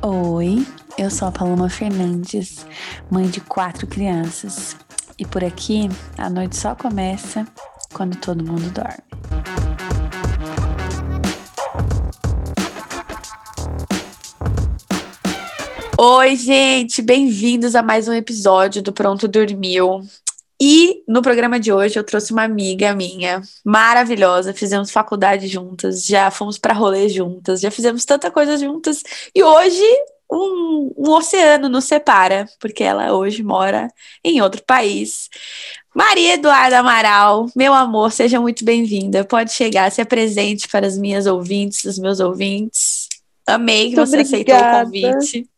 Oi, eu sou a Paloma Fernandes, mãe de quatro crianças. E por aqui, a noite só começa quando todo mundo dorme. Oi, gente, bem-vindos a mais um episódio do Pronto Dormiu. E no programa de hoje eu trouxe uma amiga minha, maravilhosa, fizemos faculdade juntas, já fomos para rolê juntas, já fizemos tanta coisa juntas e hoje um, um, oceano nos separa, porque ela hoje mora em outro país. Maria Eduarda Amaral, meu amor, seja muito bem-vinda. Pode chegar, se apresente para as minhas ouvintes, os meus ouvintes. Amei que muito você obrigada. aceitou o convite.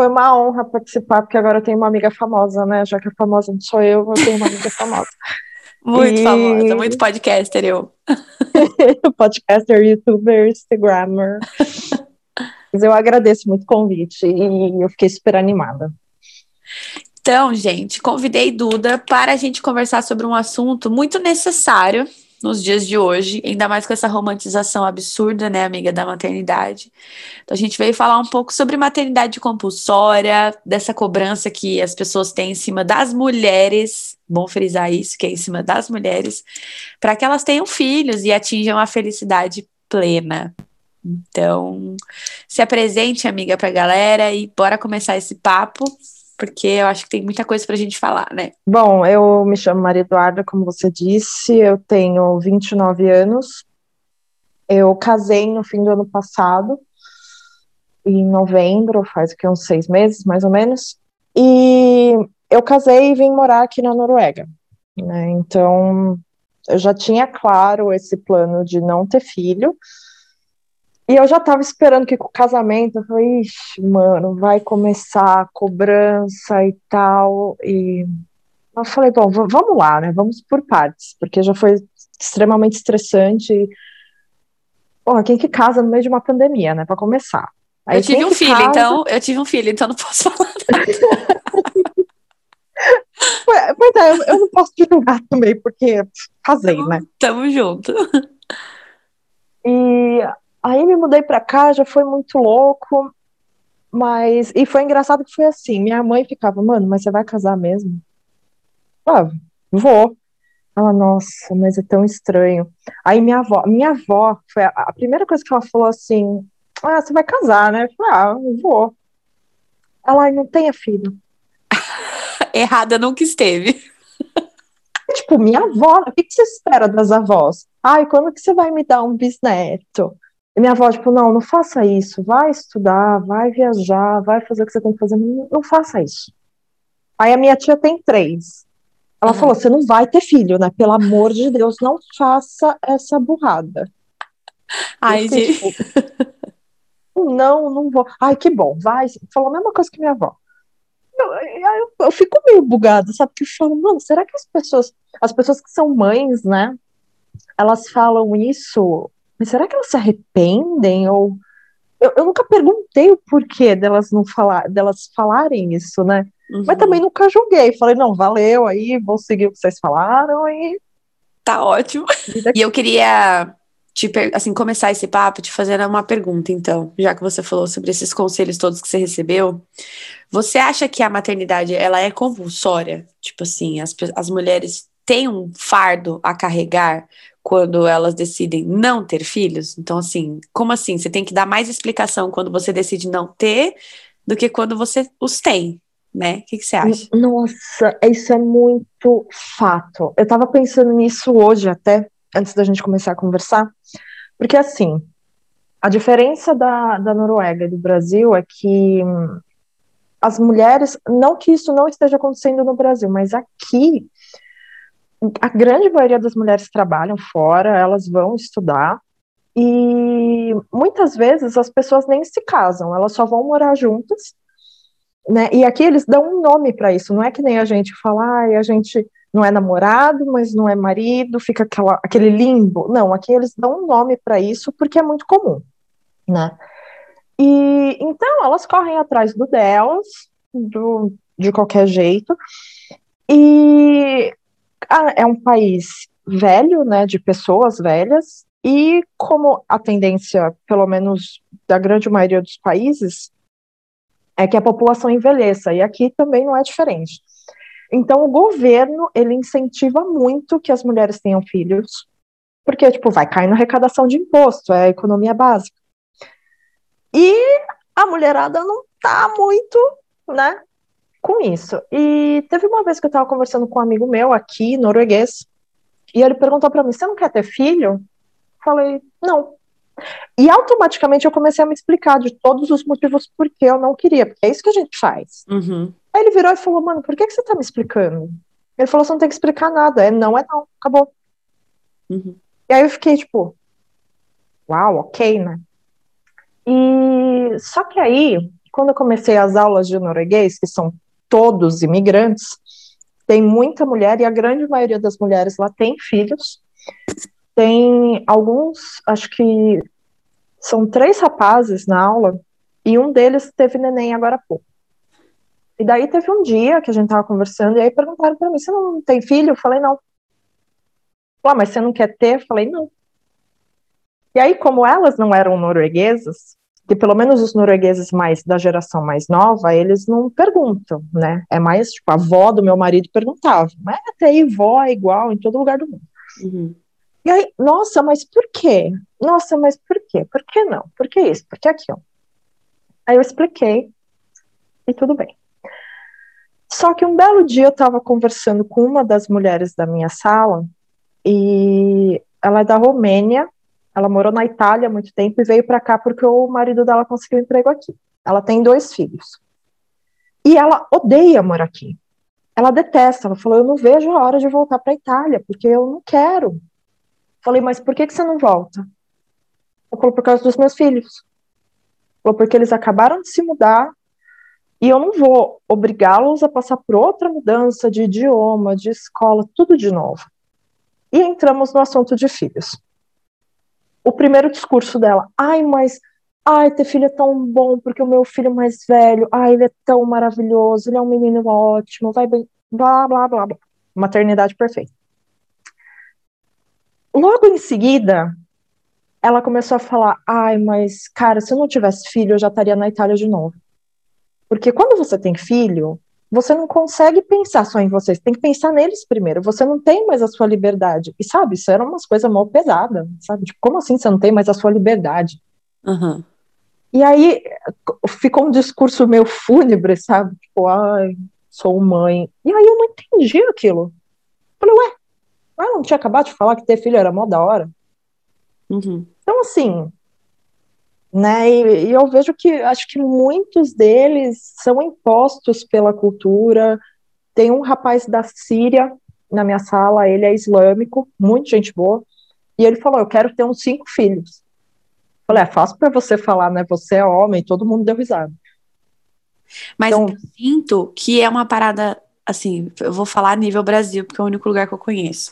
Foi uma honra participar, porque agora eu tenho uma amiga famosa, né? Já que a famosa não sou eu, eu tenho uma amiga famosa. muito e... famosa, muito podcaster eu. podcaster, youtuber, instagrammer. Mas eu agradeço muito o convite e eu fiquei super animada. Então, gente, convidei Duda para a gente conversar sobre um assunto muito necessário nos dias de hoje, ainda mais com essa romantização absurda, né, amiga, da maternidade. Então a gente veio falar um pouco sobre maternidade compulsória, dessa cobrança que as pessoas têm em cima das mulheres, bom frisar isso, que é em cima das mulheres, para que elas tenham filhos e atinjam a felicidade plena. Então, se apresente, amiga, para a galera e bora começar esse papo porque eu acho que tem muita coisa para a gente falar, né? Bom, eu me chamo Maria Eduarda, como você disse, eu tenho 29 anos, eu casei no fim do ano passado, em novembro, faz que uns seis meses, mais ou menos, e eu casei e vim morar aqui na Noruega, né? Então, eu já tinha claro esse plano de não ter filho, e eu já tava esperando que com o casamento, eu falei, ixi, mano, vai começar a cobrança e tal. E eu falei, bom, vamos lá, né? Vamos por partes, porque já foi extremamente estressante. Porra, quem que casa no meio de uma pandemia, né? Para começar. Aí, eu tive um filho, casa... então eu tive um filho, então não posso falar nada. pois é, eu, eu não posso te julgar também, porque casei, né? Tamo junto. E Aí me mudei para cá, já foi muito louco, mas e foi engraçado que foi assim, minha mãe ficava, mano, mas você vai casar mesmo? Ah, vou. Ela, nossa, mas é tão estranho. Aí minha avó, minha avó foi a, a primeira coisa que ela falou assim, ah, você vai casar, né? Eu falei, ah, eu vou. Ela, não tenha filho. Errada nunca esteve. Tipo, minha avó, o que, que você espera das avós? Ai, quando que você vai me dar um bisneto? E minha avó, tipo, não, não faça isso, vai estudar, vai viajar, vai fazer o que você tem que fazer, não, não faça isso. Aí a minha tia tem três. Ela uhum. falou: você não vai ter filho, né? Pelo amor de Deus, não faça essa burrada. Ai, gente. Tipo, não, não vou. Ai, que bom, vai. Falou a mesma coisa que minha avó. Eu, eu, eu fico meio bugada, sabe? Porque eu falo, mano, será que as pessoas, as pessoas que são mães, né? Elas falam isso mas será que elas se arrependem? Ou eu, eu nunca perguntei o porquê delas não falar, delas falarem isso, né? Uhum. Mas também nunca julguei. Falei, não, valeu, aí vou seguir o que vocês falaram e. Tá ótimo. E eu queria te, assim, começar esse papo te fazendo uma pergunta, então, já que você falou sobre esses conselhos todos que você recebeu. Você acha que a maternidade ela é compulsória? Tipo assim, as, as mulheres têm um fardo a carregar quando elas decidem não ter filhos? Então, assim, como assim? Você tem que dar mais explicação quando você decide não ter do que quando você os tem, né? O que, que você acha? Nossa, isso é muito fato. Eu tava pensando nisso hoje até, antes da gente começar a conversar, porque assim, a diferença da, da Noruega e do Brasil é que hum, as mulheres, não que isso não esteja acontecendo no Brasil, mas aqui a grande maioria das mulheres trabalham fora, elas vão estudar, e muitas vezes as pessoas nem se casam, elas só vão morar juntas, né? E aqui eles dão um nome para isso, não é que nem a gente fala, ah, a gente não é namorado, mas não é marido, fica aquela, aquele limbo. Não, aqui eles dão um nome para isso porque é muito comum, né? E então elas correm atrás do delas, do, de qualquer jeito. E é um país velho, né, de pessoas velhas, e como a tendência, pelo menos da grande maioria dos países, é que a população envelheça, e aqui também não é diferente. Então, o governo, ele incentiva muito que as mulheres tenham filhos, porque, tipo, vai cair na arrecadação de imposto, é a economia básica. E a mulherada não tá muito, né, com isso. E teve uma vez que eu estava conversando com um amigo meu aqui, norueguês, e ele perguntou para mim: Você não quer ter filho? Falei: Não. E automaticamente eu comecei a me explicar de todos os motivos por que eu não queria, porque é isso que a gente faz. Uhum. Aí ele virou e falou: Mano, por que, que você tá me explicando? Ele falou: Você não tem que explicar nada. É não, é não, acabou. Uhum. E aí eu fiquei tipo: Uau, ok, né? E só que aí, quando eu comecei as aulas de norueguês, que são todos imigrantes, tem muita mulher e a grande maioria das mulheres lá tem filhos. Tem alguns, acho que são três rapazes na aula e um deles teve neném agora há pouco. E daí teve um dia que a gente tava conversando e aí perguntaram para mim: "Você não tem filho?" Eu falei: "Não". Ah, mas você não quer ter? Eu falei: "Não". E aí, como elas não eram norueguesas, que pelo menos os noruegueses mais da geração mais nova, eles não perguntam, né? É mais tipo a avó do meu marido perguntava, mas até aí vó é igual em todo lugar do mundo. Uhum. E aí, nossa, mas por quê? Nossa, mas por quê? Por que não? Por que isso? Por que aquilo? Aí eu expliquei e tudo bem. Só que um belo dia eu estava conversando com uma das mulheres da minha sala e ela é da Romênia ela morou na Itália há muito tempo e veio para cá porque o marido dela conseguiu um emprego aqui. Ela tem dois filhos. E ela odeia morar aqui. Ela detesta. Ela falou: Eu não vejo a hora de voltar para a Itália, porque eu não quero. Falei: Mas por que, que você não volta? Ela falou: Por causa dos meus filhos. Falou: Porque eles acabaram de se mudar e eu não vou obrigá-los a passar por outra mudança de idioma, de escola, tudo de novo. E entramos no assunto de filhos o primeiro discurso dela, ai, mas ai, ter filho é tão bom, porque o meu filho mais velho, ai, ele é tão maravilhoso, ele é um menino ótimo, vai bem, blá, blá, blá, blá. Maternidade perfeita. Logo em seguida, ela começou a falar, ai, mas, cara, se eu não tivesse filho, eu já estaria na Itália de novo. Porque quando você tem filho, você não consegue pensar só em você, você tem que pensar neles primeiro. Você não tem mais a sua liberdade. E sabe, isso era umas coisas mal pesadas, sabe? Tipo, como assim você não tem mais a sua liberdade? Uhum. E aí ficou um discurso meio fúnebre, sabe? Tipo, ai, sou mãe. E aí eu não entendi aquilo. Falei, ué, ah, não tinha acabado de falar que ter filho era mó da hora? Uhum. Então, assim, né? E, e, eu vejo que acho que muitos deles são impostos pela cultura. Tem um rapaz da Síria na minha sala, ele é islâmico, muito gente boa, e ele falou: Eu quero ter uns cinco filhos. Eu falei: É fácil para você falar, né? Você é homem, todo mundo deu risada. Mas então, eu sinto que é uma parada assim, eu vou falar nível Brasil, porque é o único lugar que eu conheço.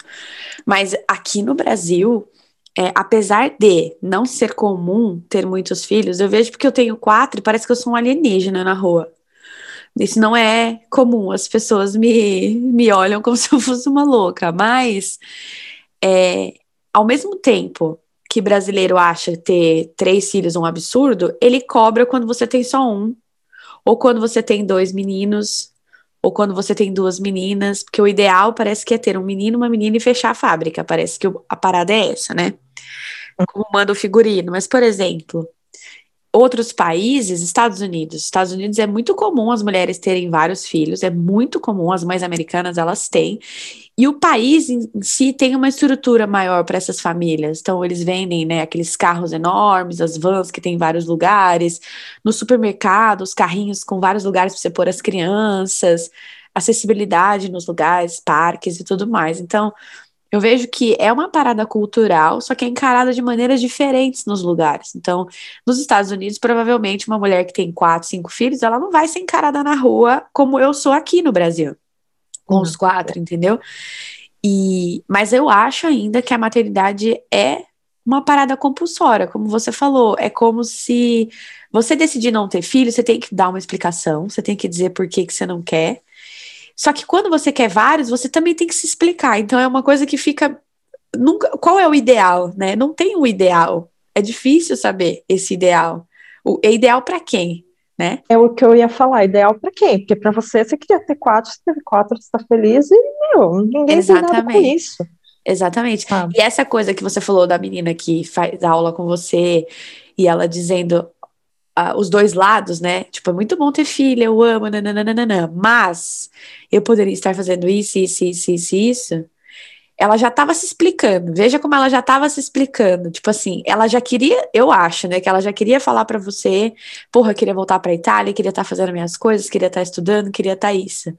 Mas aqui no Brasil, é, apesar de não ser comum ter muitos filhos, eu vejo porque eu tenho quatro e parece que eu sou um alienígena na rua. Isso não é comum, as pessoas me, me olham como se eu fosse uma louca, mas é, ao mesmo tempo que brasileiro acha ter três filhos um absurdo, ele cobra quando você tem só um, ou quando você tem dois meninos, ou quando você tem duas meninas, porque o ideal parece que é ter um menino, uma menina e fechar a fábrica. Parece que a parada é essa, né? como manda o figurino, mas, por exemplo, outros países, Estados Unidos. Estados Unidos é muito comum as mulheres terem vários filhos, é muito comum, as mães americanas elas têm. E o país em si tem uma estrutura maior para essas famílias. Então, eles vendem né, aqueles carros enormes, as vans que tem vários lugares, no supermercado, os carrinhos com vários lugares para você pôr as crianças, acessibilidade nos lugares, parques e tudo mais. Então, eu vejo que é uma parada cultural, só que é encarada de maneiras diferentes nos lugares. Então, nos Estados Unidos, provavelmente uma mulher que tem quatro, cinco filhos, ela não vai ser encarada na rua como eu sou aqui no Brasil, com uhum. os quatro, entendeu? E, mas eu acho ainda que a maternidade é uma parada compulsória, como você falou. É como se você decidir não ter filho, você tem que dar uma explicação, você tem que dizer por que, que você não quer. Só que quando você quer vários, você também tem que se explicar. Então é uma coisa que fica. Nunca, qual é o ideal, né? Não tem um ideal. É difícil saber esse ideal. O, é ideal para quem? né? É o que eu ia falar, ideal para quem? Porque para você, você queria ter quatro, você teve quatro, você tá feliz e, meu, ninguém tem nada com isso. Exatamente. Ah. E essa coisa que você falou da menina que faz aula com você e ela dizendo os dois lados, né? Tipo, é muito bom ter filha, eu amo, nananana, mas eu poderia estar fazendo isso, isso, isso, isso, isso. Ela já estava se explicando. Veja como ela já estava se explicando. Tipo assim, ela já queria, eu acho, né, que ela já queria falar para você, porra, queria voltar para Itália, queria estar tá fazendo minhas coisas, queria estar tá estudando, queria estar tá isso.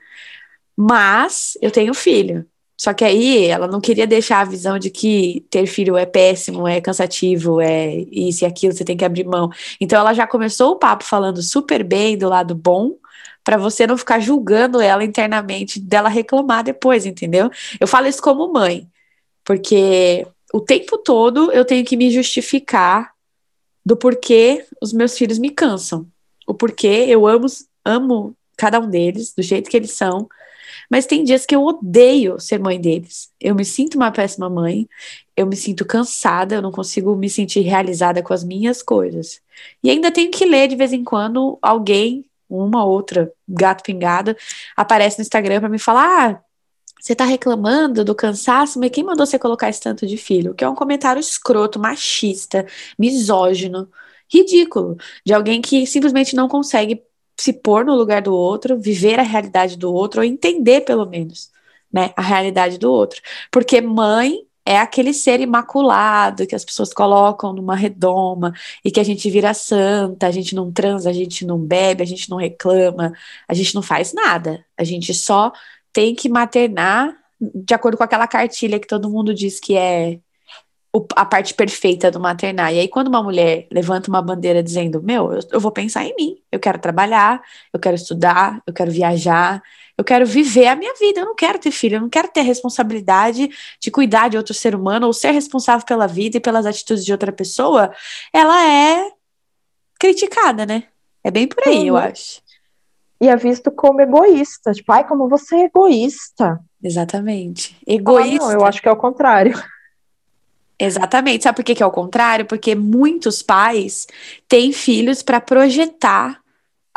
Mas eu tenho filho. Só que aí ela não queria deixar a visão de que ter filho é péssimo, é cansativo, é isso e aquilo, você tem que abrir mão. Então ela já começou o papo falando super bem do lado bom, para você não ficar julgando ela internamente, dela reclamar depois, entendeu? Eu falo isso como mãe, porque o tempo todo eu tenho que me justificar do porquê os meus filhos me cansam, o porquê eu amo, amo cada um deles do jeito que eles são, mas tem dias que eu odeio ser mãe deles. Eu me sinto uma péssima mãe, eu me sinto cansada, eu não consigo me sentir realizada com as minhas coisas. E ainda tenho que ler de vez em quando alguém, uma outra gato pingada, aparece no Instagram para me falar: ah, você tá reclamando do cansaço, mas quem mandou você colocar esse tanto de filho? Que é um comentário escroto, machista, misógino, ridículo, de alguém que simplesmente não consegue se pôr no lugar do outro, viver a realidade do outro, ou entender pelo menos, né, a realidade do outro. Porque mãe é aquele ser imaculado que as pessoas colocam numa redoma e que a gente vira santa, a gente não transa, a gente não bebe, a gente não reclama, a gente não faz nada. A gente só tem que maternar de acordo com aquela cartilha que todo mundo diz que é a parte perfeita do maternar. E aí, quando uma mulher levanta uma bandeira dizendo: Meu, eu, eu, vou pensar em mim, eu quero trabalhar, eu quero estudar, eu quero viajar, eu quero viver a minha vida, eu não quero ter filho, eu não quero ter responsabilidade de cuidar de outro ser humano ou ser responsável pela vida e pelas atitudes de outra pessoa, ela é criticada, né? É bem por aí, eu acho. E é visto como egoísta, tipo, ai, como você é egoísta. Exatamente. Egoísta. Ah, não, eu acho que é o contrário. Exatamente. Sabe por que, que é o contrário? Porque muitos pais têm filhos para projetar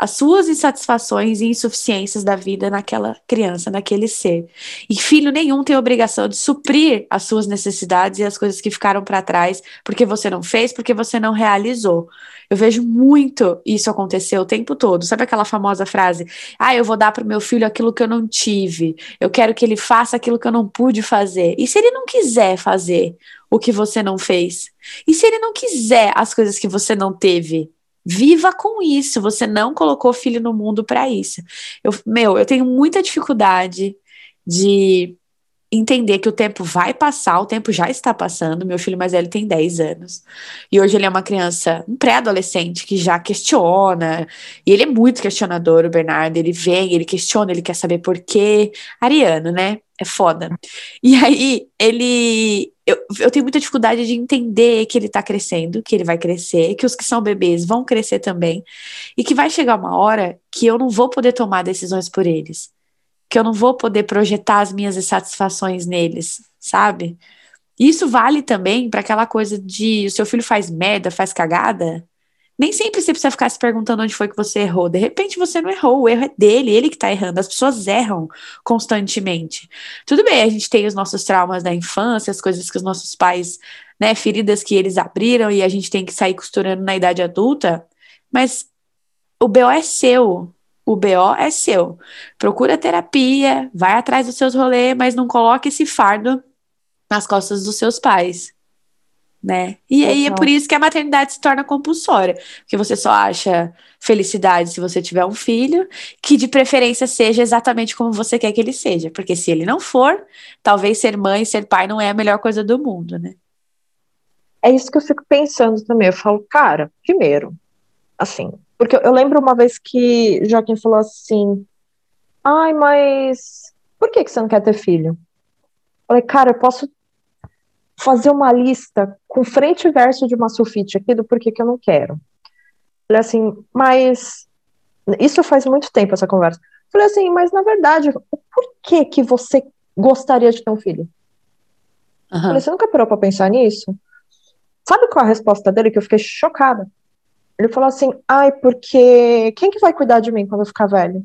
as suas insatisfações e insuficiências da vida naquela criança, naquele ser. E filho nenhum tem obrigação de suprir as suas necessidades e as coisas que ficaram para trás porque você não fez, porque você não realizou. Eu vejo muito isso acontecer o tempo todo. Sabe aquela famosa frase: "Ah, eu vou dar para o meu filho aquilo que eu não tive. Eu quero que ele faça aquilo que eu não pude fazer". E se ele não quiser fazer o que você não fez? E se ele não quiser as coisas que você não teve? Viva com isso. Você não colocou filho no mundo para isso. Eu, meu, eu tenho muita dificuldade de entender que o tempo vai passar, o tempo já está passando. Meu filho mais velho tem 10 anos. E hoje ele é uma criança, um pré-adolescente que já questiona. E ele é muito questionador, o Bernardo. Ele vem, ele questiona, ele quer saber por quê. Ariano, né? É foda. E aí, ele. Eu, eu tenho muita dificuldade de entender que ele tá crescendo, que ele vai crescer, que os que são bebês vão crescer também. E que vai chegar uma hora que eu não vou poder tomar decisões por eles que eu não vou poder projetar as minhas insatisfações neles, sabe? Isso vale também para aquela coisa de o seu filho faz merda, faz cagada. Nem sempre você precisa ficar se perguntando onde foi que você errou. De repente você não errou, o erro é dele, ele que está errando. As pessoas erram constantemente. Tudo bem, a gente tem os nossos traumas da infância, as coisas que os nossos pais, né, feridas que eles abriram e a gente tem que sair costurando na idade adulta, mas o BO é seu, o BO é seu. Procura terapia, vai atrás dos seus rolês, mas não coloque esse fardo nas costas dos seus pais. Né? E aí é por isso que a maternidade se torna compulsória, porque você só acha felicidade se você tiver um filho, que de preferência seja exatamente como você quer que ele seja, porque se ele não for, talvez ser mãe, ser pai não é a melhor coisa do mundo, né? É isso que eu fico pensando também. Eu falo, cara, primeiro, assim, porque eu lembro uma vez que Joaquim falou assim: Ai, mas por que, que você não quer ter filho? Eu falei, cara, eu posso fazer uma lista com frente e verso de uma sulfite aqui do porquê que eu não quero. Eu falei assim, mas isso faz muito tempo essa conversa. Eu falei assim, mas na verdade, o porquê que você gostaria de ter um filho? Uhum. Eu falei, você nunca parou pra pensar nisso? Sabe qual a resposta dele? Que eu fiquei chocada. Ele falou assim: ai, porque quem que vai cuidar de mim quando eu ficar velho?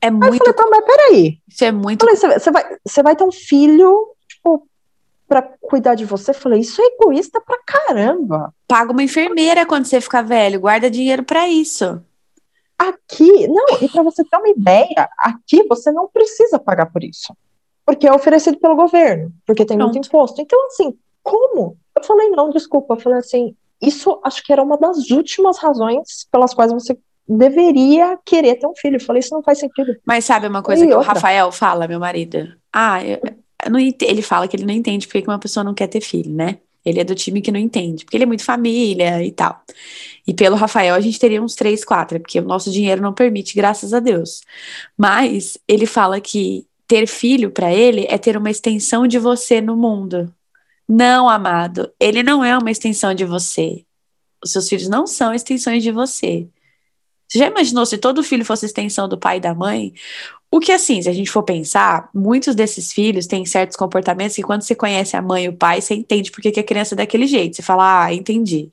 É muito. Aí eu falei, tá, mas peraí. Isso é muito. Falei, você vai, você vai ter um filho, tipo, pra cuidar de você? Eu falei, isso é egoísta pra caramba. Paga uma enfermeira quando você ficar velho, guarda dinheiro para isso. Aqui, não, e para você ter uma ideia, aqui você não precisa pagar por isso. Porque é oferecido pelo governo, porque tem Pronto. muito imposto. Então, assim, como? Eu falei, não, desculpa. Eu falei assim, isso acho que era uma das últimas razões pelas quais você deveria querer ter um filho. Eu falei, isso não faz sentido. Mas sabe uma coisa e que outra? o Rafael fala, meu marido? Ah, eu, eu não, ele fala que ele não entende porque uma pessoa não quer ter filho, né? Ele é do time que não entende, porque ele é muito família e tal. E pelo Rafael a gente teria uns três, quatro, porque o nosso dinheiro não permite, graças a Deus. Mas ele fala que ter filho para ele é ter uma extensão de você no mundo. Não, amado, ele não é uma extensão de você. Os seus filhos não são extensões de você. Você já imaginou se todo filho fosse extensão do pai e da mãe? O que, assim, se a gente for pensar, muitos desses filhos têm certos comportamentos que quando você conhece a mãe e o pai, você entende por que, a criança é daquele jeito. Você fala, ah, entendi.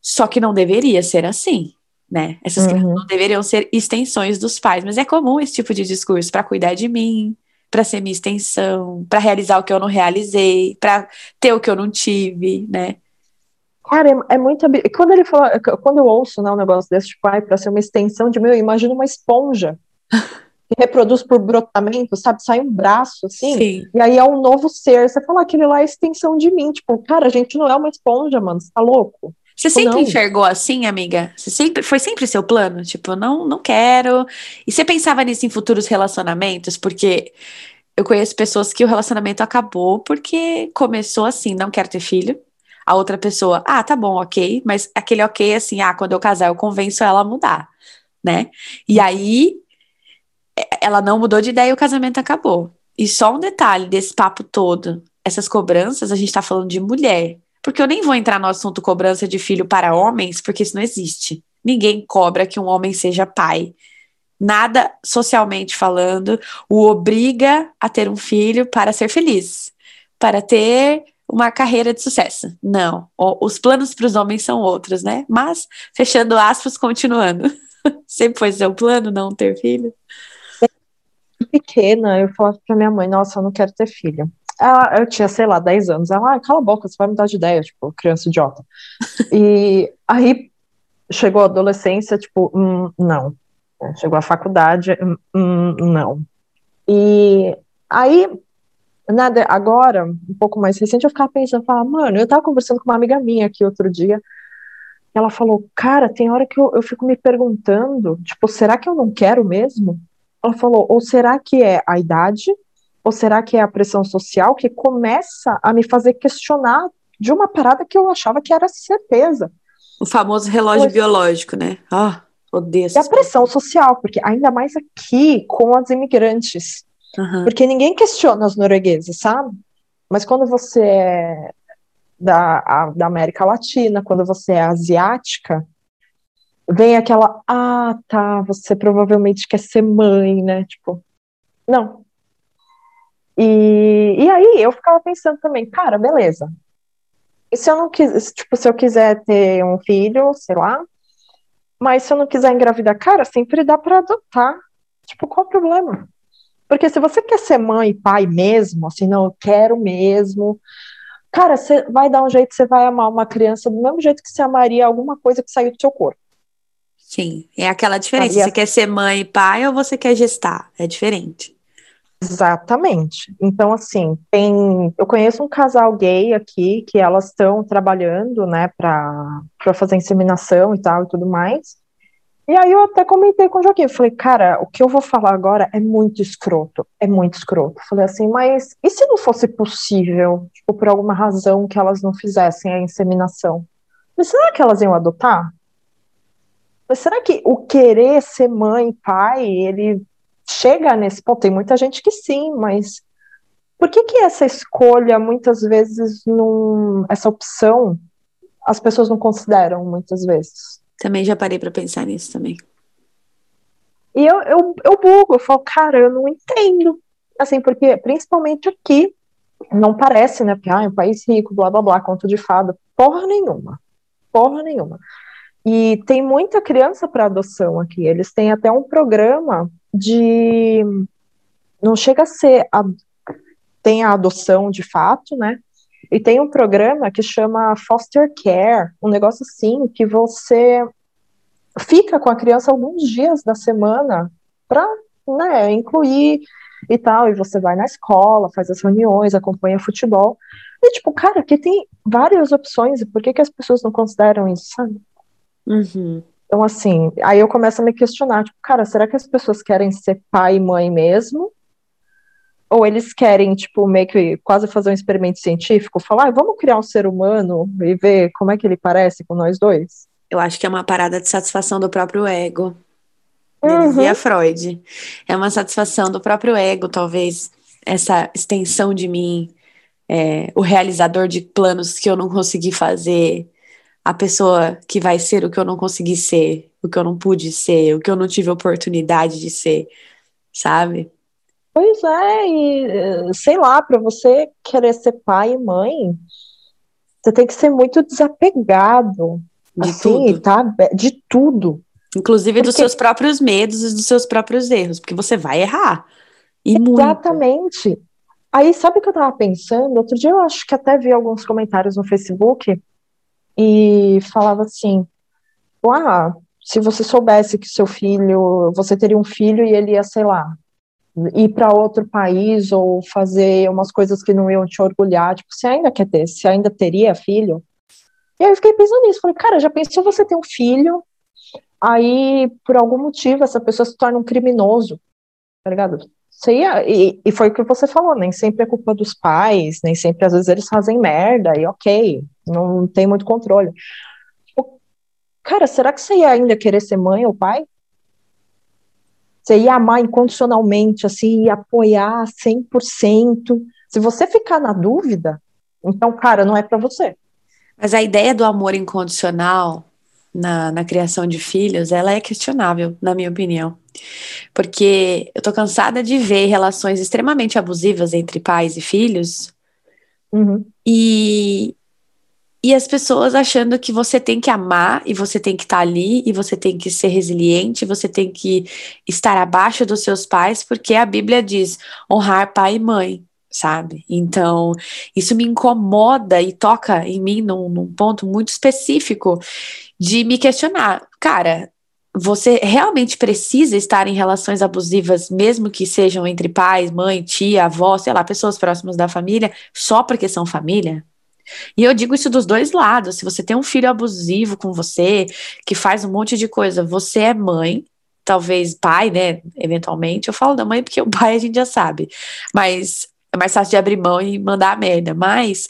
Só que não deveria ser assim, né? Essas uhum. crianças não deveriam ser extensões dos pais, mas é comum esse tipo de discurso para cuidar de mim, para ser minha extensão, para realizar o que eu não realizei, para ter o que eu não tive, né? Cara, é, é muito. Quando ele fala, quando eu ouço né, um negócio desse, tipo, ai, para ser uma extensão de mim, eu imagino uma esponja que reproduz por brotamento, sabe? Sai um braço, assim, Sim. e aí é um novo ser. Você fala, aquele lá é extensão de mim. Tipo, cara, a gente não é uma esponja, mano, você tá louco? Você tipo, sempre não. enxergou assim, amiga? Você sempre, foi sempre seu plano? Tipo, não, não quero. E você pensava nisso em futuros relacionamentos? Porque eu conheço pessoas que o relacionamento acabou porque começou assim, não quero ter filho. A outra pessoa, ah, tá bom, ok, mas aquele ok assim, ah, quando eu casar eu convenço ela a mudar, né? E aí ela não mudou de ideia e o casamento acabou. E só um detalhe desse papo todo: essas cobranças, a gente tá falando de mulher. Porque eu nem vou entrar no assunto cobrança de filho para homens, porque isso não existe. Ninguém cobra que um homem seja pai. Nada socialmente falando o obriga a ter um filho para ser feliz, para ter uma carreira de sucesso. Não, os planos para os homens são outros, né? Mas, fechando aspas, continuando. Sempre foi seu plano não ter filho? pequena, eu falava pra minha mãe, nossa, eu não quero ter filho. Ela, eu tinha, sei lá, 10 anos. Ela, ah, cala a boca, você vai mudar de ideia, tipo, criança idiota. e aí chegou a adolescência, tipo, hum, não. Chegou a faculdade, hum, hum, não. E aí, nada, agora, um pouco mais recente, eu ficava pensando, falava, mano, eu tava conversando com uma amiga minha aqui outro dia, ela falou, cara, tem hora que eu, eu fico me perguntando, tipo, será que eu não quero mesmo? Ela falou: ou será que é a idade? Ou será que é a pressão social que começa a me fazer questionar de uma parada que eu achava que era certeza? O famoso relógio pois, biológico, né? Ah, odeio E a pressão social, porque ainda mais aqui com as imigrantes. Uhum. Porque ninguém questiona os noruegueses, sabe? Mas quando você é da, a, da América Latina, quando você é asiática, vem aquela, ah, tá, você provavelmente quer ser mãe, né? Tipo, não. E, e aí eu ficava pensando também, cara, beleza. E se eu não quiser, tipo, se eu quiser ter um filho, sei lá, mas se eu não quiser engravidar, cara, sempre dá para adotar. Tipo, qual o problema? Porque se você quer ser mãe e pai mesmo, assim, não, eu quero mesmo, cara, você vai dar um jeito, você vai amar uma criança do mesmo jeito que você amaria alguma coisa que saiu do seu corpo. Sim, é aquela diferença. Você quer ser mãe e pai ou você quer gestar? É diferente. Exatamente. Então, assim, tem. Eu conheço um casal gay aqui que elas estão trabalhando, né, para fazer inseminação e tal e tudo mais. E aí eu até comentei com o Joaquim, falei, cara, o que eu vou falar agora é muito escroto, é muito escroto. Falei assim, mas e se não fosse possível, tipo, por alguma razão que elas não fizessem a inseminação? Mas será que elas iam adotar? Mas será que o querer ser mãe, pai, ele chega nesse ponto? Tem muita gente que sim, mas por que que essa escolha, muitas vezes, não, essa opção, as pessoas não consideram, muitas vezes? Também já parei para pensar nisso também. E eu, eu, eu bugo, eu falo, cara, eu não entendo. Assim, porque principalmente aqui, não parece, né? Porque, ah, é um país rico, blá blá blá, conto de fada. Porra nenhuma. Porra nenhuma. E tem muita criança para adoção aqui. Eles têm até um programa de. Não chega a ser. A... Tem a adoção de fato, né? E tem um programa que chama Foster Care, um negócio assim, que você fica com a criança alguns dias da semana para né, incluir e tal, e você vai na escola, faz as reuniões, acompanha futebol. E, tipo, cara, aqui tem várias opções, e por que, que as pessoas não consideram isso, sabe? Uhum. Então, assim, aí eu começo a me questionar, tipo, cara, será que as pessoas querem ser pai e mãe mesmo? Ou eles querem, tipo, meio que quase fazer um experimento científico, falar, ah, vamos criar um ser humano e ver como é que ele parece com nós dois? Eu acho que é uma parada de satisfação do próprio ego. Uhum. Dizia Freud. É uma satisfação do próprio ego, talvez, essa extensão de mim, é, o realizador de planos que eu não consegui fazer, a pessoa que vai ser o que eu não consegui ser, o que eu não pude ser, o que eu não tive oportunidade de ser, sabe? Pois é, e sei lá, para você querer ser pai e mãe, você tem que ser muito desapegado. De assim, tudo. tá? De tudo. Inclusive dos Porque- seus próprios medos e dos seus próprios erros, porque você vai errar. E muito. Exatamente. Aí, sabe o que eu tava pensando? Outro dia eu acho que até vi alguns comentários no Facebook e falava assim: ah, se você soubesse que seu filho, você teria um filho e ele ia, sei lá, ir para outro país ou fazer umas coisas que não iam te orgulhar, tipo, você ainda quer ter, você ainda teria filho? E aí eu fiquei pensando nisso, falei, cara, já pensou você ter um filho, aí por algum motivo essa pessoa se torna um criminoso, tá ligado? Ia, e, e foi o que você falou, nem sempre é culpa dos pais, nem sempre, às vezes, eles fazem merda, e ok, não tem muito controle. Cara, será que você ia ainda querer ser mãe ou pai? Você ia amar incondicionalmente, assim, ia apoiar 100%. Se você ficar na dúvida, então, cara, não é pra você. Mas a ideia do amor incondicional na, na criação de filhos, ela é questionável, na minha opinião. Porque eu tô cansada de ver relações extremamente abusivas entre pais e filhos Uhum. e, e as pessoas achando que você tem que amar e você tem que estar ali e você tem que ser resiliente, você tem que estar abaixo dos seus pais, porque a Bíblia diz honrar pai e mãe, sabe? Então, isso me incomoda e toca em mim num, num ponto muito específico de me questionar. Cara, você realmente precisa estar em relações abusivas, mesmo que sejam entre pais, mãe, tia, avó, sei lá, pessoas próximas da família, só porque são família? E eu digo isso dos dois lados. Se você tem um filho abusivo com você, que faz um monte de coisa, você é mãe, talvez pai, né? Eventualmente. Eu falo da mãe porque o pai a gente já sabe. Mas é mais fácil de abrir mão e mandar a merda. Mas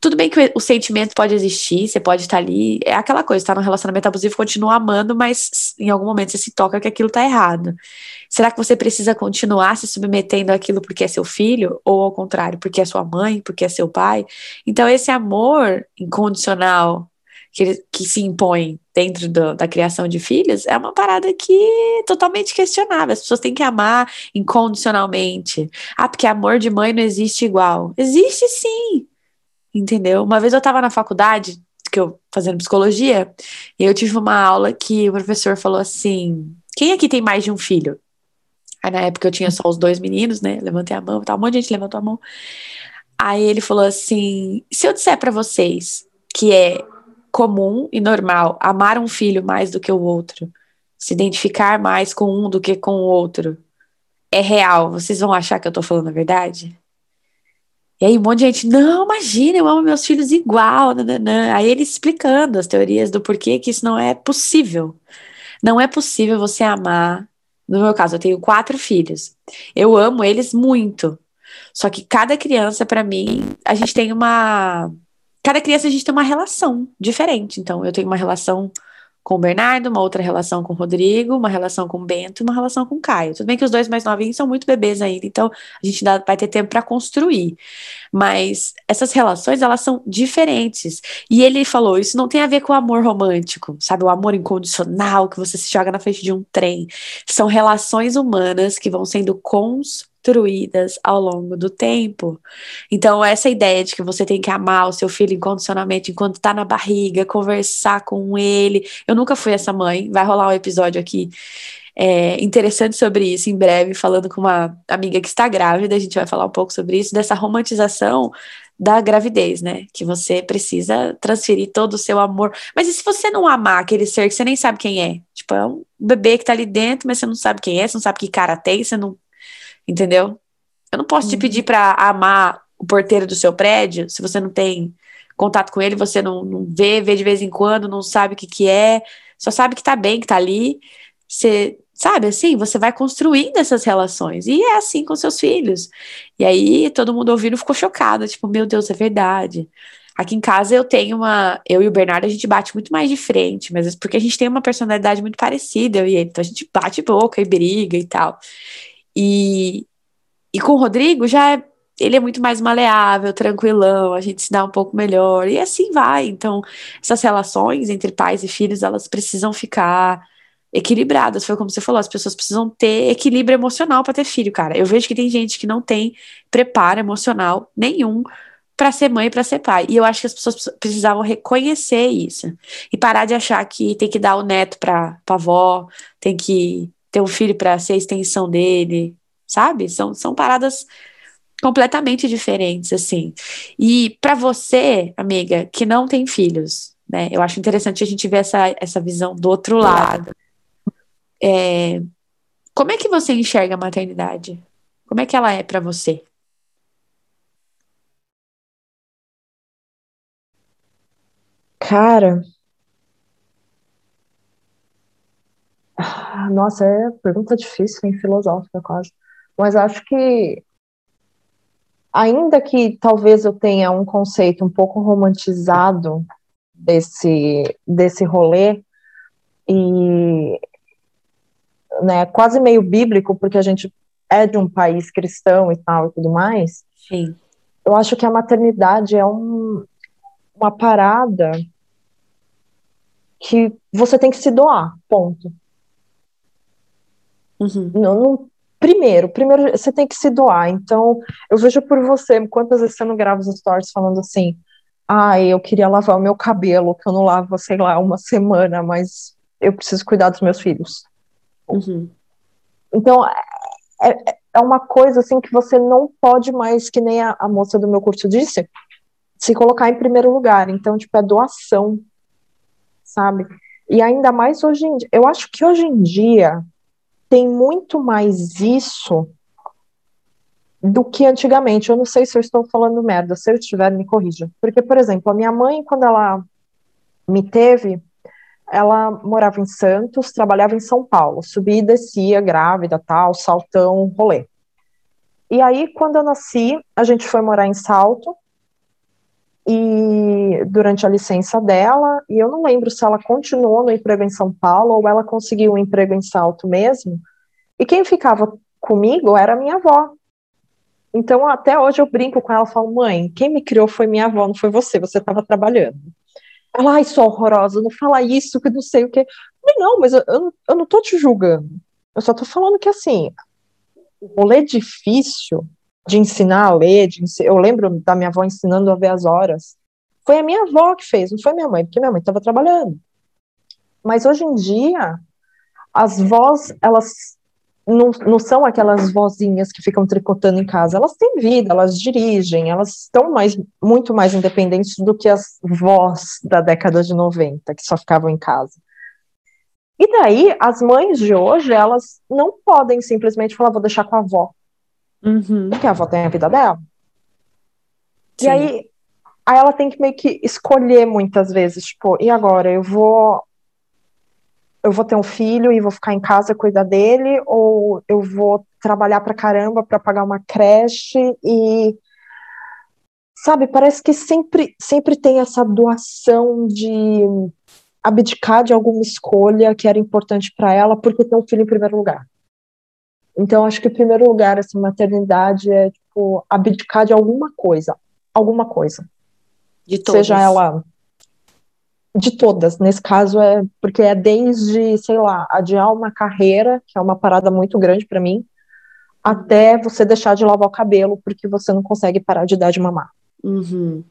tudo bem que o, sentimento pode existir, você pode estar ali. É aquela coisa, tá num relacionamento abusivo, continua amando, mas em algum momento você se toca que aquilo tá errado. Será que você precisa continuar se submetendo àquilo porque é seu filho? Ou ao contrário, porque é sua mãe, porque é seu pai? Então, esse amor incondicional que, ele- que se impõe dentro do- da criação de filhos é uma parada que é totalmente questionável. As pessoas têm que amar incondicionalmente. Ah, porque amor de mãe não existe igual. Existe sim. Entendeu? Uma vez eu estava na faculdade, que eu fazendo psicologia, e eu tive uma aula que o professor falou assim: quem aqui tem mais de um filho? Aí na época eu tinha só os dois meninos, né? Levantei a mão, tá, um monte de gente levantou a mão. Aí ele falou assim: se eu disser pra vocês que é comum e normal amar um filho mais do que o outro, se identificar mais com um do que com o outro, é real, vocês vão achar que eu tô falando a verdade? E aí um monte de gente, não, imagina, eu amo meus filhos igual, nananã. Aí ele explicando as teorias do porquê que isso não é possível. Não é possível você amar. No meu caso, eu tenho quatro filhos. Eu amo eles muito. Só que cada criança, pra mim, a gente tem uma. Cada criança a gente tem uma relação diferente. Então, eu tenho uma relação com o Bernardo, uma outra relação com o Rodrigo, uma relação com o Bento e uma relação com o Caio. Tudo bem que os dois mais novinhos são muito bebês ainda, então a gente dá- vai ter tempo para construir. Mas essas relações, elas são diferentes. E ele falou, isso não tem a ver com o amor romântico, sabe? O amor incondicional, que você se joga na frente de um trem. São relações humanas que vão sendo construídas ao longo do tempo. Então, essa ideia de que você tem que amar o seu filho incondicionalmente enquanto está na barriga, conversar com ele. Eu nunca fui essa mãe, vai rolar um episódio aqui é, interessante sobre isso em breve, falando com uma amiga que está grávida. A gente vai falar um pouco sobre isso, dessa romantização da gravidez, né? Que você precisa transferir todo o seu amor. Mas e se você não amar aquele ser que você nem sabe quem é? Tipo, é um bebê que tá ali dentro, mas você não sabe quem é, você não sabe que cara tem, você não. Entendeu? Eu não posso uhum. te pedir para amar o porteiro do seu prédio se você não tem contato com ele, você não, não vê, vê de vez em quando, não sabe o que, que é, só sabe que tá bem, que tá ali. Você Sabe assim, você vai construindo essas relações. E é assim com seus filhos. E aí todo mundo ouvindo ficou chocado, tipo, meu Deus, é verdade. Aqui em casa eu tenho uma. Eu e o Bernardo, a gente bate muito mais de frente, mas é porque a gente tem uma personalidade muito parecida, eu e ele. Então a gente bate boca e briga e tal. E, e com o Rodrigo já é, ele é muito mais maleável, tranquilão, a gente se dá um pouco melhor. E assim vai. Então, essas relações entre pais e filhos, elas precisam ficar equilibradas. Foi como você falou, as pessoas precisam ter equilíbrio emocional para ter filho, cara. Eu vejo que tem gente que não tem preparo emocional nenhum para ser mãe e para ser pai. E eu acho que as pessoas precisavam reconhecer isso e parar de achar que tem que dar o neto para avó, tem que ter um filho para ser a extensão dele, sabe? São, são paradas completamente diferentes, assim. E para você, amiga, que não tem filhos, né? Eu acho interessante a gente ver essa, essa visão do outro lado. É, como é que você enxerga a maternidade? Como é que ela é para você? Cara, nossa, é pergunta difícil, hein, filosófica quase. Mas acho que, ainda que talvez eu tenha um conceito um pouco romantizado desse, desse rolê, e né, quase meio bíblico, porque a gente é de um país cristão e tal e tudo mais. Sim. Eu acho que a maternidade é um, uma parada que você tem que se doar, ponto. Uhum. Não, não, primeiro, primeiro você tem que se doar. Então, eu vejo por você, quantas vezes você não grava os stories falando assim, ah, eu queria lavar o meu cabelo, que eu não lavo, sei lá, uma semana, mas eu preciso cuidar dos meus filhos. Uhum. Então, é, é, é uma coisa assim que você não pode mais, que nem a, a moça do meu curso disse, se colocar em primeiro lugar. Então, tipo, é doação, sabe? E ainda mais hoje em dia. Eu acho que hoje em dia tem muito mais isso do que antigamente. Eu não sei se eu estou falando merda. Se eu estiver, me corrija. Porque, por exemplo, a minha mãe, quando ela me teve, ela morava em Santos, trabalhava em São Paulo, subia e descia, grávida, tal, saltão, rolê. E aí, quando eu nasci, a gente foi morar em Salto, e durante a licença dela, e eu não lembro se ela continuou no emprego em São Paulo ou ela conseguiu um emprego em Salto mesmo. E quem ficava comigo era minha avó. Então, até hoje eu brinco com ela, falo, mãe, quem me criou foi minha avó, não foi você, você estava trabalhando. Ela, ai, sou horrorosa, não fala isso, que não sei o quê. Não, mas eu, eu, eu não tô te julgando. Eu só tô falando que, assim, o rolê difícil de ensinar a ler, de eu lembro da minha avó ensinando a ver as horas. Foi a minha avó que fez, não foi minha mãe, porque minha mãe estava trabalhando. Mas hoje em dia, as vós, elas não, não são aquelas vozinhas que ficam tricotando em casa, elas têm vida, elas dirigem, elas estão mais, muito mais independentes do que as vós da década de 90, que só ficavam em casa. E daí, as mães de hoje, elas não podem simplesmente falar, vou deixar com a avó. Uhum. Porque a avó tem a vida dela. Sim. E aí, aí ela tem que meio que escolher muitas vezes, tipo, e agora? Eu vou eu vou ter um filho e vou ficar em casa cuidar dele, ou eu vou trabalhar pra caramba para pagar uma creche e sabe, parece que sempre sempre tem essa doação de abdicar de alguma escolha que era importante para ela porque tem um filho em primeiro lugar. Então acho que em primeiro lugar essa maternidade é tipo abdicar de alguma coisa, alguma coisa. De todas. Seja ela de todas, nesse caso é porque é desde, sei lá, adiar uma carreira, que é uma parada muito grande para mim, até você deixar de lavar o cabelo porque você não consegue parar de dar de mamar. Uhum.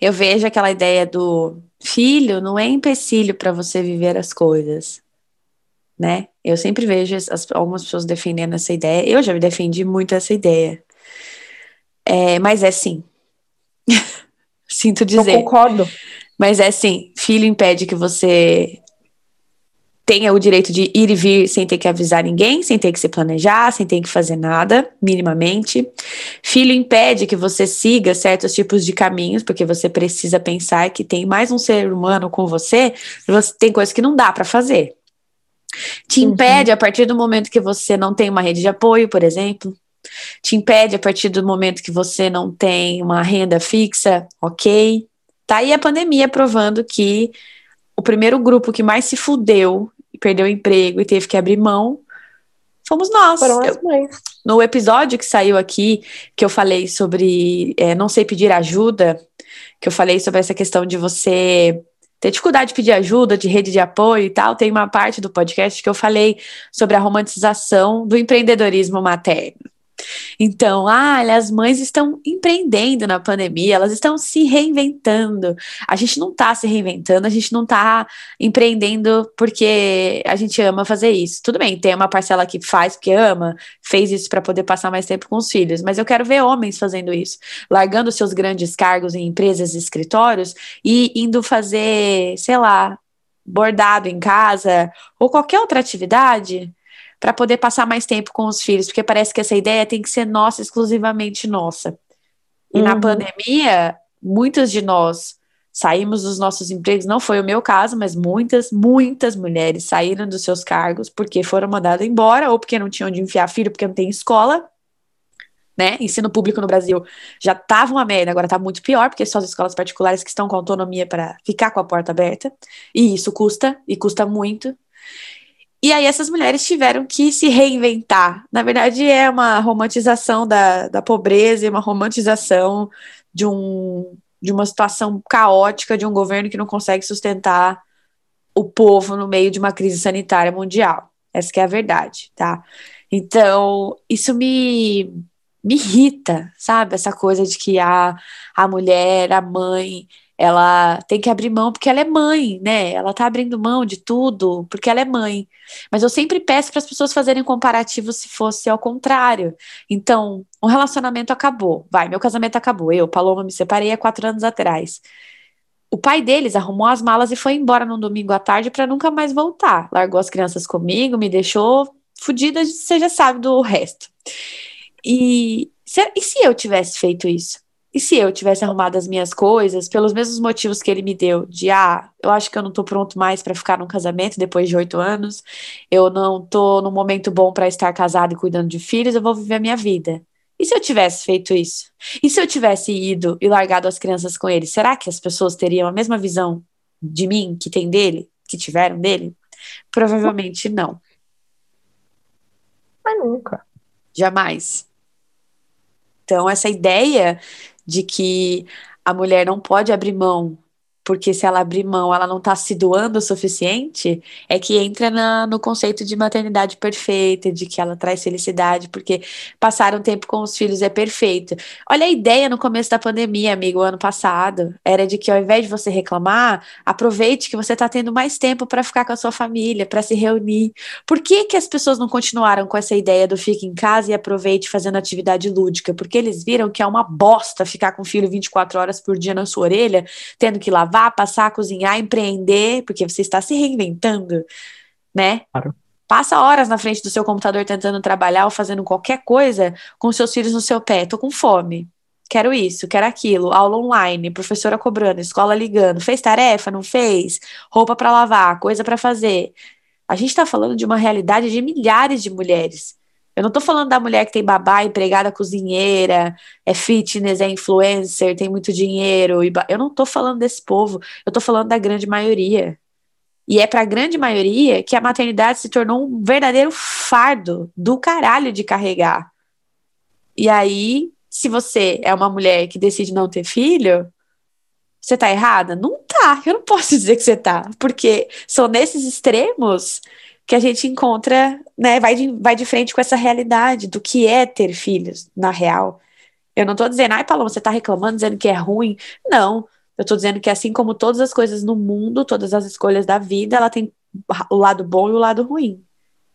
Eu vejo aquela ideia do filho não é empecilho para você viver as coisas, né? Eu sempre vejo as, algumas pessoas defendendo essa ideia. Eu já me defendi muito essa ideia. É, mas é sim. Sinto dizer. Eu concordo. Mas é sim, filho impede que você tenha o direito de ir e vir sem ter que avisar ninguém, sem ter que se planejar, sem ter que fazer nada, minimamente. Filho impede que você siga certos tipos de caminhos, porque você precisa pensar que tem mais um ser humano com você, você tem coisas que não dá para fazer. Te uhum. impede a partir do momento que você não tem uma rede de apoio, por exemplo. Te impede a partir do momento que você não tem uma renda fixa, ok? Tá aí a pandemia provando que o primeiro grupo que mais se fudeu e perdeu emprego e teve que abrir mão fomos nós. Foram as mães. Eu, no episódio que saiu aqui, que eu falei sobre é, não sei pedir ajuda, que eu falei sobre essa questão de você ter dificuldade de pedir ajuda, de rede de apoio e tal, tem uma parte do podcast que eu falei sobre a romantização do empreendedorismo materno. Então, ah, as mães estão empreendendo na pandemia, elas estão se reinventando. A gente não está se reinventando, a gente não está empreendendo porque a gente ama fazer isso. Tudo bem, tem uma parcela que faz porque ama, fez isso para poder passar mais tempo com os filhos, mas eu quero ver homens fazendo isso, largando seus grandes cargos em empresas e escritórios e indo fazer, sei lá, bordado em casa ou qualquer outra atividade para poder passar mais tempo com os filhos, porque parece que essa ideia tem que ser nossa, exclusivamente nossa. E uhum. na pandemia, muitas de nós saímos dos nossos empregos, não foi o meu caso, mas muitas, muitas mulheres saíram dos seus cargos porque foram mandadas embora ou porque não tinham onde enfiar filho, porque não tem escola. Né? Ensino público no Brasil já estava uma merda, agora está muito pior, porque são as escolas particulares que estão com autonomia para ficar com a porta aberta, e isso custa, e custa muito. E aí essas mulheres tiveram que se reinventar. Na verdade, é uma romantização da, da pobreza, uma romantização de, um, de uma situação caótica de um governo que não consegue sustentar o povo no meio de uma crise sanitária mundial. Essa é a verdade, tá? Então, isso me, me irrita, sabe? Essa coisa de que a, a mulher, a mãe, ela tem que abrir mão porque ela é mãe, né? Ela tá abrindo mão de tudo porque ela é mãe. Mas eu sempre peço para as pessoas fazerem comparativos se fosse ao contrário. Então, um relacionamento acabou. Vai, meu casamento acabou. Eu, Paloma, me separei há quatro anos atrás. O pai deles arrumou as malas e foi embora num domingo à tarde para nunca mais voltar. Largou as crianças comigo, me deixou fodida, você já sabe do resto. E, e se eu tivesse feito isso? E se eu tivesse arrumado as minhas coisas, pelos mesmos motivos que ele me deu, de ah, eu acho que eu não tô pronto mais para ficar num casamento depois de oito anos, eu não tô num momento bom para estar casado e cuidando de filhos, eu vou viver a minha vida. E se eu tivesse feito isso? E se eu tivesse ido e largado as crianças com ele, será que as pessoas teriam a mesma visão de mim que tem dele, que tiveram dele? Provavelmente não. Mas nunca. Jamais. Então, essa ideia de que a mulher não pode abrir mão porque se ela abrir mão, ela não está se doando o suficiente, é que entra na, no conceito de maternidade perfeita, de que ela traz felicidade, porque passar um tempo com os filhos é perfeito. Olha a ideia no começo da pandemia, amigo, ano passado, era de que ao invés de você reclamar, aproveite que você está tendo mais tempo para ficar com a sua família, para se reunir. Por que, que as pessoas não continuaram com essa ideia do fique em casa e aproveite fazendo atividade lúdica? Porque eles viram que é uma bosta ficar com o filho 24 horas por dia na sua orelha, tendo que lavar lavar, passar, cozinhar, empreender, porque você está se reinventando, né? Claro. Passa horas na frente do seu computador tentando trabalhar ou fazendo qualquer coisa com seus filhos no seu pé. Tô com fome. Quero isso, quero aquilo. Aula online, professora cobrando, escola ligando. Fez tarefa? Não fez? Roupa para lavar, coisa para fazer. A gente está falando de uma realidade de milhares de mulheres eu não tô falando da mulher que tem babá, empregada cozinheira, é fitness, é influencer, tem muito dinheiro. Eu não tô falando desse povo, eu tô falando da grande maioria. E é para a grande maioria que a maternidade se tornou um verdadeiro fardo do caralho de carregar. E aí, se você é uma mulher que decide não ter filho, você tá errada? Não tá. Eu não posso dizer que você tá, porque são nesses extremos que a gente encontra, né, vai de, vai de frente com essa realidade do que é ter filhos, na real. Eu não tô dizendo, ai, Paloma, você tá reclamando, dizendo que é ruim. Não. Eu tô dizendo que assim como todas as coisas no mundo, todas as escolhas da vida, ela tem o lado bom e o lado ruim.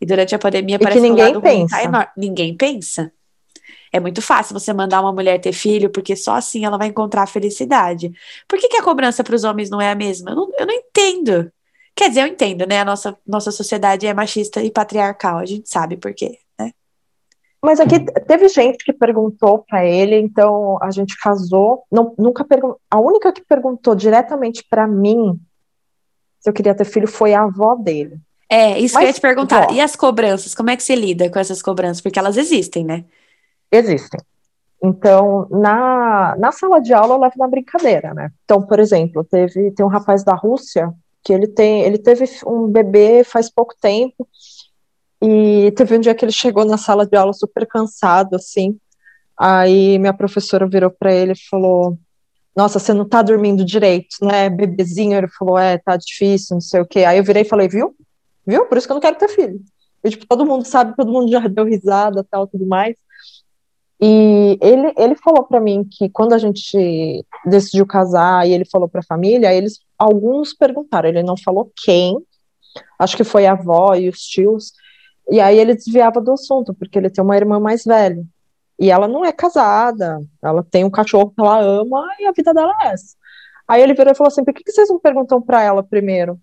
E durante a pandemia e parece que ninguém o lado pensa. ruim tá enorme. Ninguém pensa. É muito fácil você mandar uma mulher ter filho, porque só assim ela vai encontrar a felicidade. Por que, que a cobrança para os homens não é a mesma? Eu não, eu não entendo. Quer dizer, eu entendo, né? A nossa, nossa sociedade é machista e patriarcal, a gente sabe por quê, né? Mas aqui teve gente que perguntou para ele, então a gente casou. Não, nunca A única que perguntou diretamente para mim se eu queria ter filho foi a avó dele. É, isso Mas, que eu ia te perguntar. Vó, e as cobranças? Como é que você lida com essas cobranças? Porque elas existem, né? Existem. Então, na, na sala de aula eu levo na brincadeira, né? Então, por exemplo, teve tem um rapaz da Rússia que ele tem ele teve um bebê faz pouco tempo e teve um dia que ele chegou na sala de aula super cansado assim. Aí minha professora virou para ele e falou: "Nossa, você não tá dormindo direito, né? Bebezinho". Ele falou: "É, tá difícil, não sei o quê". Aí eu virei e falei: "Viu? Viu? Por isso que eu não quero ter filho". E, tipo, todo mundo sabe, todo mundo já deu risada, tal, tudo mais. E ele, ele falou para mim que quando a gente decidiu casar e ele falou para a família, eles alguns perguntaram, ele não falou quem, acho que foi a avó e os tios, e aí ele desviava do assunto, porque ele tem uma irmã mais velha, e ela não é casada, ela tem um cachorro que ela ama e a vida dela é essa. Aí ele virou e falou assim: por que, vocês não perguntam para ela primeiro?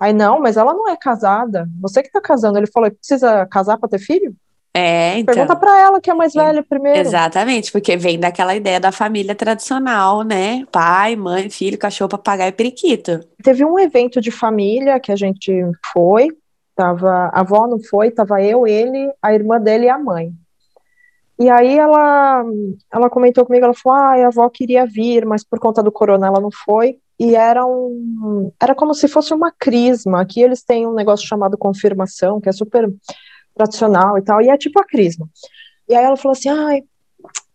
Aí, não, mas ela não é casada, você que tá casando. Ele falou: precisa casar para ter filho? É, então. Pergunta para ela que é mais velha primeiro. Exatamente, porque vem daquela ideia da família tradicional, né? Pai, mãe, filho, cachorro, papagaio e periquito. Teve um evento de família que a gente foi, tava, a avó não foi, tava eu, ele, a irmã dele e a mãe. E aí ela, ela comentou comigo, ela falou, ah, a avó queria vir, mas por conta do corona ela não foi. E era um, era como se fosse uma crisma. Aqui eles têm um negócio chamado confirmação, que é super tradicional e tal, e é tipo a crisma. E aí ela falou assim, ai,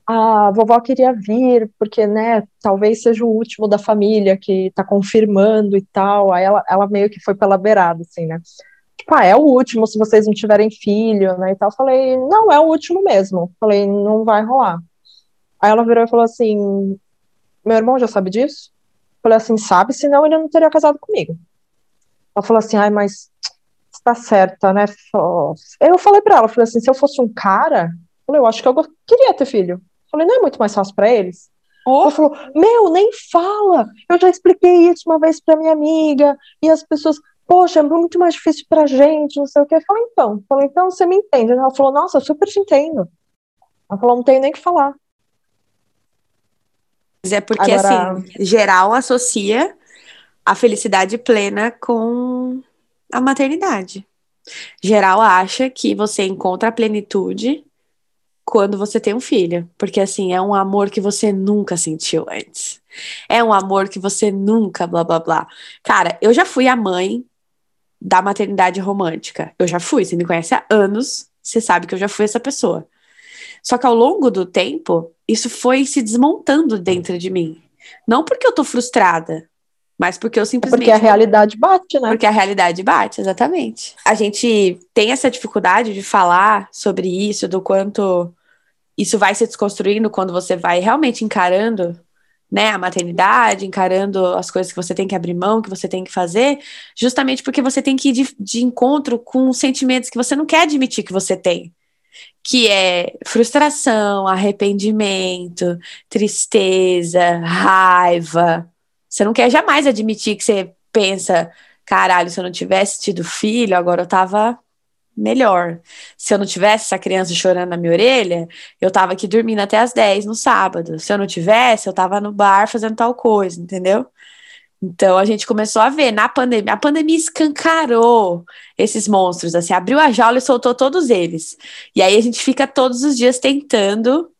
a vovó queria vir, porque, né, talvez seja o último da família que tá confirmando e tal, aí ela, ela meio que foi pela beirada, assim, né, tipo, ah, é o último se vocês não tiverem filho, né, e tal, falei, não, é o último mesmo, falei, não vai rolar. Aí ela virou e falou assim, meu irmão já sabe disso? Falei assim, sabe, senão ele não teria casado comigo. Ela falou assim, ai, mas tá certa, né? Eu falei para ela, falei assim, se eu fosse um cara, eu acho que eu queria ter filho. Falei, não é muito mais fácil para eles? Oh. Ela falou, meu, nem fala. Eu já expliquei isso uma vez para minha amiga e as pessoas, poxa, é muito mais difícil pra gente, não sei o que. Eu falei, então, falei, então você me entende? Ela falou, nossa, eu super te entendo. Ela falou, não tenho nem que falar. Mas é porque, Agora... assim, geral associa a felicidade plena com a maternidade. Geral acha que você encontra a plenitude quando você tem um filho, porque assim, é um amor que você nunca sentiu antes. É um amor que você nunca blá blá blá. Cara, eu já fui a mãe da maternidade romântica. Eu já fui, você me conhece há anos, você sabe que eu já fui essa pessoa. Só que ao longo do tempo, isso foi se desmontando dentro de mim. Não porque eu tô frustrada, mas porque eu simplesmente. Porque a realidade bate, né? Porque a realidade bate, exatamente. A gente tem essa dificuldade de falar sobre isso, do quanto isso vai se desconstruindo quando você vai realmente encarando né, a maternidade, encarando as coisas que você tem que abrir mão, que você tem que fazer, justamente porque você tem que ir de, de encontro com sentimentos que você não quer admitir que você tem. Que é frustração, arrependimento, tristeza, raiva, você não quer jamais admitir que você pensa, caralho, se eu não tivesse tido filho, agora eu tava melhor. Se eu não tivesse essa criança chorando na minha orelha, eu tava aqui dormindo até as 10 no sábado. Se eu não tivesse, eu tava no bar fazendo tal coisa, entendeu? Então a gente começou a ver na pandemia, a pandemia escancarou esses monstros, assim, abriu a jaula e soltou todos eles. E aí a gente fica todos os dias tentando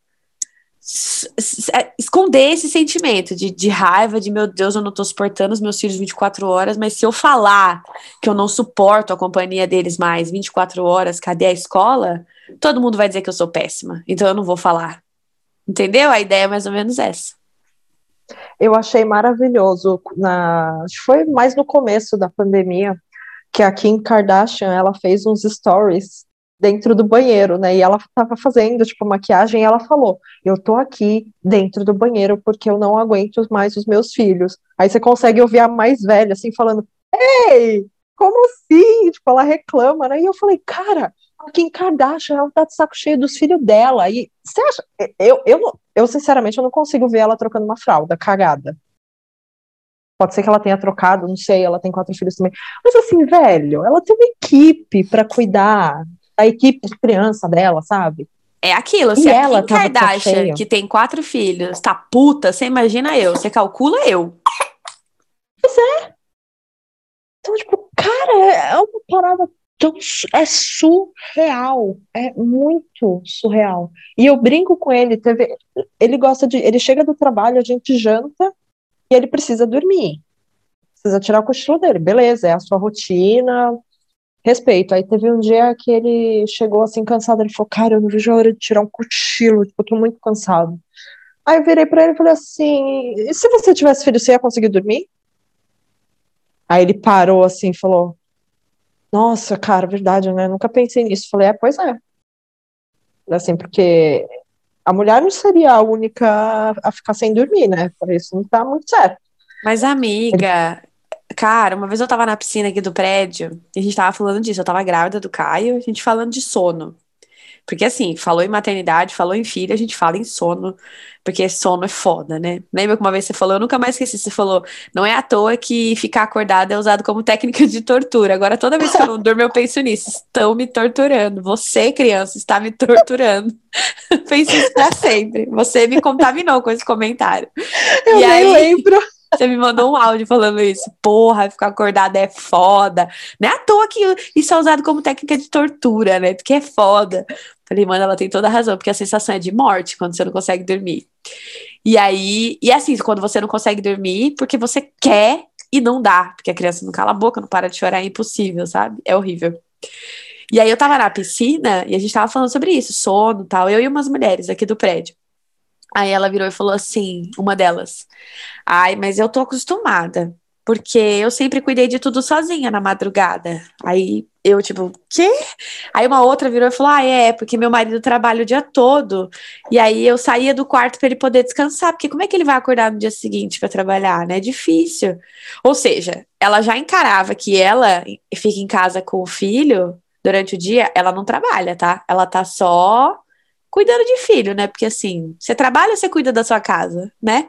esconder esse sentimento de, de raiva, de meu Deus, eu não tô suportando os meus filhos 24 horas, mas se eu falar que eu não suporto a companhia deles mais 24 horas, cadê a escola? Todo mundo vai dizer que eu sou péssima, então eu não vou falar. Entendeu? A ideia é mais ou menos essa. Eu achei maravilhoso, na, foi mais no começo da pandemia, que a Kim Kardashian, ela fez uns stories dentro do banheiro, né? E ela estava fazendo, tipo, maquiagem e ela falou: Eu tô aqui dentro do banheiro porque eu não aguento mais os meus filhos. Aí você consegue ouvir a mais velha, assim, falando: Ei, como assim? Tipo, ela reclama, né? E eu falei: Cara, a Kim Kardashian, ela tá de saco cheio dos filhos dela. E você acha. Eu, eu, eu, sinceramente, eu não consigo ver ela trocando uma fralda cagada. Pode ser que ela tenha trocado, não sei, ela tem quatro filhos também. Mas assim, velho, ela tem uma equipe para cuidar da equipe de criança dela, sabe? É aquilo, se e a ela Kim Kardashian, que tem quatro filhos, tá puta, você imagina eu, você calcula eu. Pois é. Então, tipo, cara, é uma parada tão. É surreal. É muito surreal. E eu brinco com ele, teve, ele gosta de. Ele chega do trabalho, a gente janta e ele precisa dormir. Precisa tirar o cochilo dele. Beleza, é a sua rotina, respeito. Aí teve um dia que ele chegou assim cansado, ele falou, cara, eu não vejo a hora de tirar um cochilo, tipo, eu tô muito cansado. Aí eu virei pra ele e falei assim, e se você tivesse filho, você ia conseguir dormir? Aí ele parou assim e falou, nossa, cara, verdade, né? Nunca pensei nisso. Falei, é, pois é. Assim, porque a mulher não seria a única a ficar sem dormir, né? Isso não tá muito certo. Mas, amiga, Cara, uma vez eu tava na piscina aqui do prédio e a gente tava falando disso. Eu tava grávida do Caio, a gente falando de sono. Porque assim, falou em maternidade, falou em filho, a gente fala em sono, porque sono é foda, né? Lembra que uma vez você falou, eu nunca mais esqueci, você falou, não é à toa que ficar acordado é usado como técnica de tortura. Agora, toda vez que eu durmo, eu penso nisso. Estão me torturando. Você, criança, está me torturando. penso isso pra sempre. Você me contaminou com esse comentário. Eu e nem aí... lembro. Você me mandou um áudio falando isso. Porra, ficar acordada é foda. Não é à toa que isso é usado como técnica de tortura, né? Porque é foda. Falei, mano, ela tem toda a razão, porque a sensação é de morte quando você não consegue dormir. E aí, e assim, quando você não consegue dormir, porque você quer e não dá, porque a criança não cala a boca, não para de chorar, é impossível, sabe? É horrível. E aí eu tava na piscina e a gente tava falando sobre isso, sono tal, eu e umas mulheres aqui do prédio. Aí ela virou e falou assim, uma delas: Ai, mas eu tô acostumada, porque eu sempre cuidei de tudo sozinha na madrugada. Aí eu, tipo, quê? Aí uma outra virou e falou: Ah, é, porque meu marido trabalha o dia todo. E aí eu saía do quarto para ele poder descansar, porque como é que ele vai acordar no dia seguinte para trabalhar, né? É difícil. Ou seja, ela já encarava que ela fica em casa com o filho durante o dia, ela não trabalha, tá? Ela tá só cuidando de filho, né? Porque assim, você trabalha, você cuida da sua casa, né?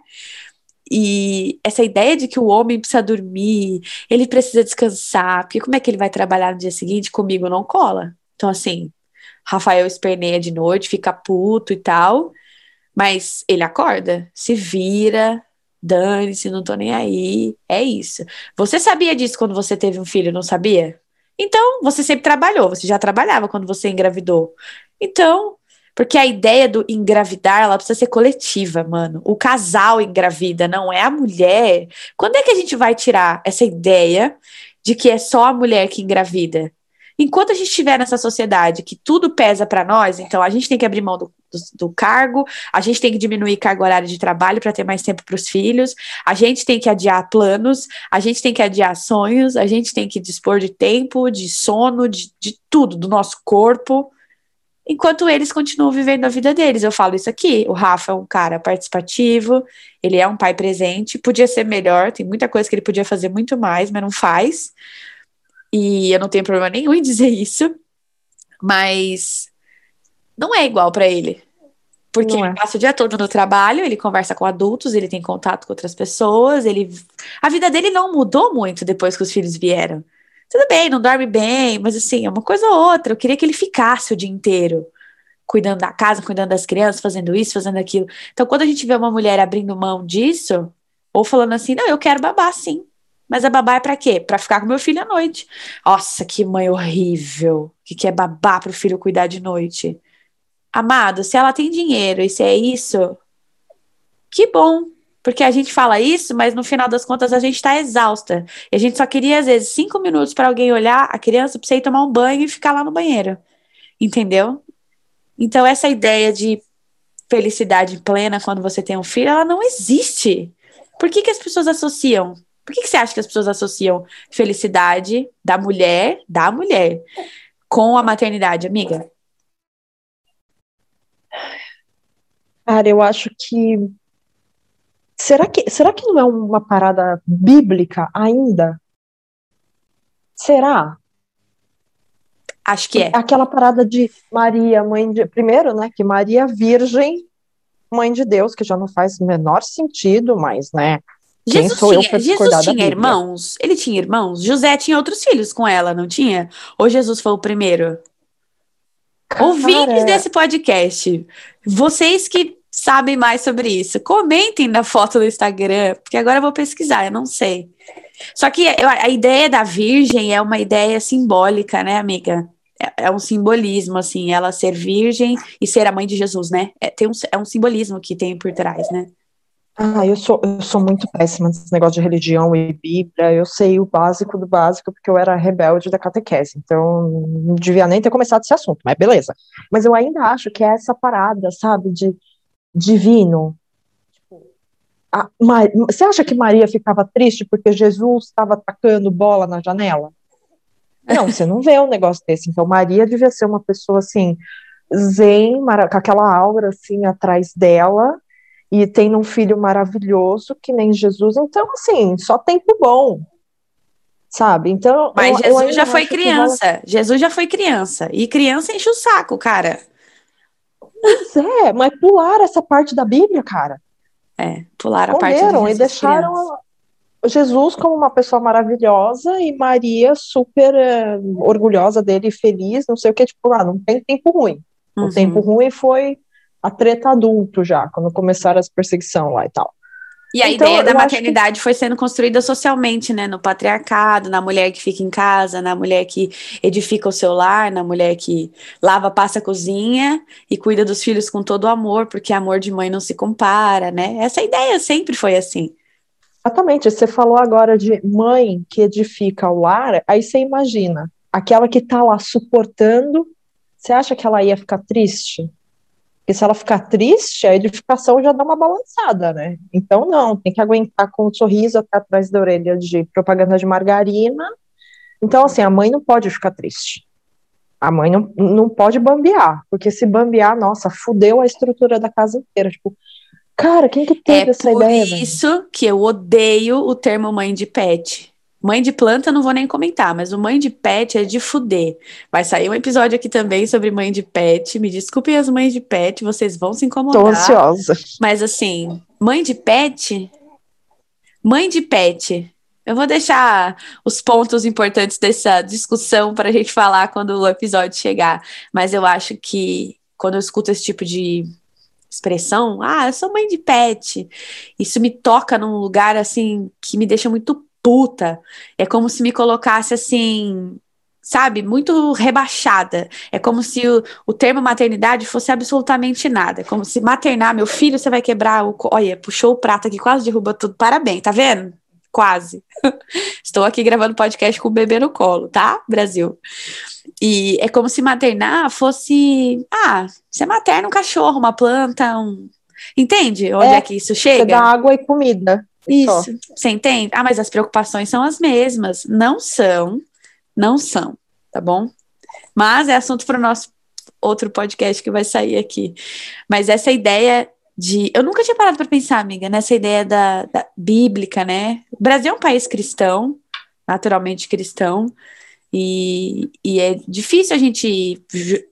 E essa ideia de que o homem precisa dormir, ele precisa descansar, porque como é que ele vai trabalhar no dia seguinte? Comigo não cola. Então, assim, Rafael esperneia de noite, fica puto e tal, mas ele acorda, se vira, dane-se, não tô nem aí, é isso. Você sabia disso quando você teve um filho, não sabia? Então, você sempre trabalhou, você já trabalhava quando você engravidou. Então, porque a ideia do engravidar, ela precisa ser coletiva, mano. O casal engravida, não é a mulher. Quando é que a gente vai tirar essa ideia de que é só a mulher que engravida? Enquanto a gente estiver nessa sociedade que tudo pesa para nós, então a gente tem que abrir mão do, do, do, cargo, a gente tem que diminuir carga horária de trabalho para ter mais tempo para os filhos, a gente tem que adiar planos, a gente tem que adiar sonhos, a gente tem que dispor de tempo, de sono, de, de tudo, do nosso corpo enquanto eles continuam vivendo a vida deles. Eu falo isso aqui. O Rafa é um cara participativo, ele é um pai presente, podia ser melhor, tem muita coisa que ele podia fazer muito mais, mas não faz. E eu não tenho problema nenhum em dizer isso, mas não é igual para ele. Porque não ele é. passa o dia todo no trabalho, ele conversa com adultos, ele tem contato com outras pessoas, ele a vida dele não mudou muito depois que os filhos vieram. Tudo bem, não dorme bem, mas assim, é uma coisa ou outra. Eu queria que ele ficasse o dia inteiro cuidando da casa, cuidando das crianças, fazendo isso, fazendo aquilo. Então, quando a gente vê uma mulher abrindo mão disso, ou falando assim, não, eu quero babar sim. Mas a babá é para quê? Para ficar com meu filho à noite. Nossa, que mãe horrível que quer babar para o filho cuidar de noite. Amado, se ela tem dinheiro e se é isso, que bom. Porque a gente fala isso, mas no final das contas a gente está exausta. E a gente só queria, às vezes, cinco minutos para alguém olhar a criança para você ir tomar um banho e ficar lá no banheiro. Entendeu? Então, essa ideia de felicidade plena quando você tem um filho, ela não existe. Por que, que as pessoas associam? Por que, que você acha que as pessoas associam felicidade da mulher, da mulher, com a maternidade, amiga? Cara, eu acho que. Será que, será que não é uma parada bíblica ainda? Será? Acho que é. Aquela parada de Maria, mãe de. Primeiro, né? Que Maria Virgem, mãe de Deus, que já não faz o menor sentido, mas, né? Jesus tinha, Jesus tinha irmãos? Ele tinha irmãos? José tinha outros filhos com ela, não tinha? Ou Jesus foi o primeiro? Cara... Ouvintes desse podcast, vocês que sabem mais sobre isso, comentem na foto do Instagram, porque agora eu vou pesquisar, eu não sei. Só que a ideia da Virgem é uma ideia simbólica, né, amiga? É, é um simbolismo, assim, ela ser virgem e ser a mãe de Jesus, né? É, tem um, é um simbolismo que tem por trás, né? Ah, eu sou, eu sou muito péssima nesse negócio de religião e Bíblia. Eu sei o básico do básico, porque eu era rebelde da catequese. Então, não devia nem ter começado esse assunto, mas beleza. Mas eu ainda acho que é essa parada, sabe, de divino. Tipo, a, você acha que Maria ficava triste porque Jesus estava atacando bola na janela? Não, você não vê um negócio desse. Então, Maria devia ser uma pessoa assim, zen, com aquela aura assim atrás dela, e tem um filho maravilhoso que nem Jesus. Então, assim, só tempo bom. Sabe? Então. Mas eu, Jesus eu já foi criança. Ela... Jesus já foi criança. E criança enche o saco, cara. Pois é, mas pularam essa parte da Bíblia, cara. É, pularam a parte da Bíblia. e deixaram. Jesus como uma pessoa maravilhosa e Maria super uh, orgulhosa dele, feliz, não sei o que, tipo, ah, não tem tempo ruim. Uhum. O tempo ruim foi a treta adulto já, quando começaram as perseguições lá e tal. E a então, ideia da maternidade que... foi sendo construída socialmente, né? No patriarcado, na mulher que fica em casa, na mulher que edifica o seu lar, na mulher que lava, passa, cozinha e cuida dos filhos com todo o amor, porque amor de mãe não se compara, né? Essa ideia sempre foi assim. Exatamente, você falou agora de mãe que edifica o lar, aí você imagina, aquela que tá lá suportando, você acha que ela ia ficar triste? Porque se ela ficar triste, a edificação já dá uma balançada, né? Então, não, tem que aguentar com um sorriso até atrás da orelha de propaganda de margarina. Então, assim, a mãe não pode ficar triste. A mãe não, não pode bambear, porque se bambear, nossa, fudeu a estrutura da casa inteira. Tipo, cara, quem que teve é essa ideia? É por isso que eu odeio o termo mãe de pet. Mãe de planta não vou nem comentar, mas o mãe de pet é de fuder. Vai sair um episódio aqui também sobre mãe de pet. Me desculpem as mães de pet, vocês vão se incomodar. Tô ansiosa. Mas assim, mãe de pet? Mãe de pet. Eu vou deixar os pontos importantes dessa discussão para a gente falar quando o episódio chegar. Mas eu acho que quando eu escuto esse tipo de expressão, ah, eu sou mãe de pet, isso me toca num lugar assim que me deixa muito puta. É como se me colocasse assim, sabe, muito rebaixada. É como se o, o termo maternidade fosse absolutamente nada. É como se maternar, meu filho, você vai quebrar o. Olha, puxou o prato aqui, quase derruba tudo. Parabéns, tá vendo? Quase. Estou aqui gravando podcast com o bebê no colo, tá, Brasil? E é como se maternar fosse. Ah, você materna um cachorro, uma planta, um. Entende onde é, é que isso chega? Você dá água e comida. Isso, você entende? Ah, mas as preocupações são as mesmas. Não são, não são, tá bom? Mas é assunto para o nosso outro podcast que vai sair aqui. Mas essa ideia de. Eu nunca tinha parado para pensar, amiga, nessa ideia da, da bíblica, né? O Brasil é um país cristão, naturalmente cristão, e, e é difícil a gente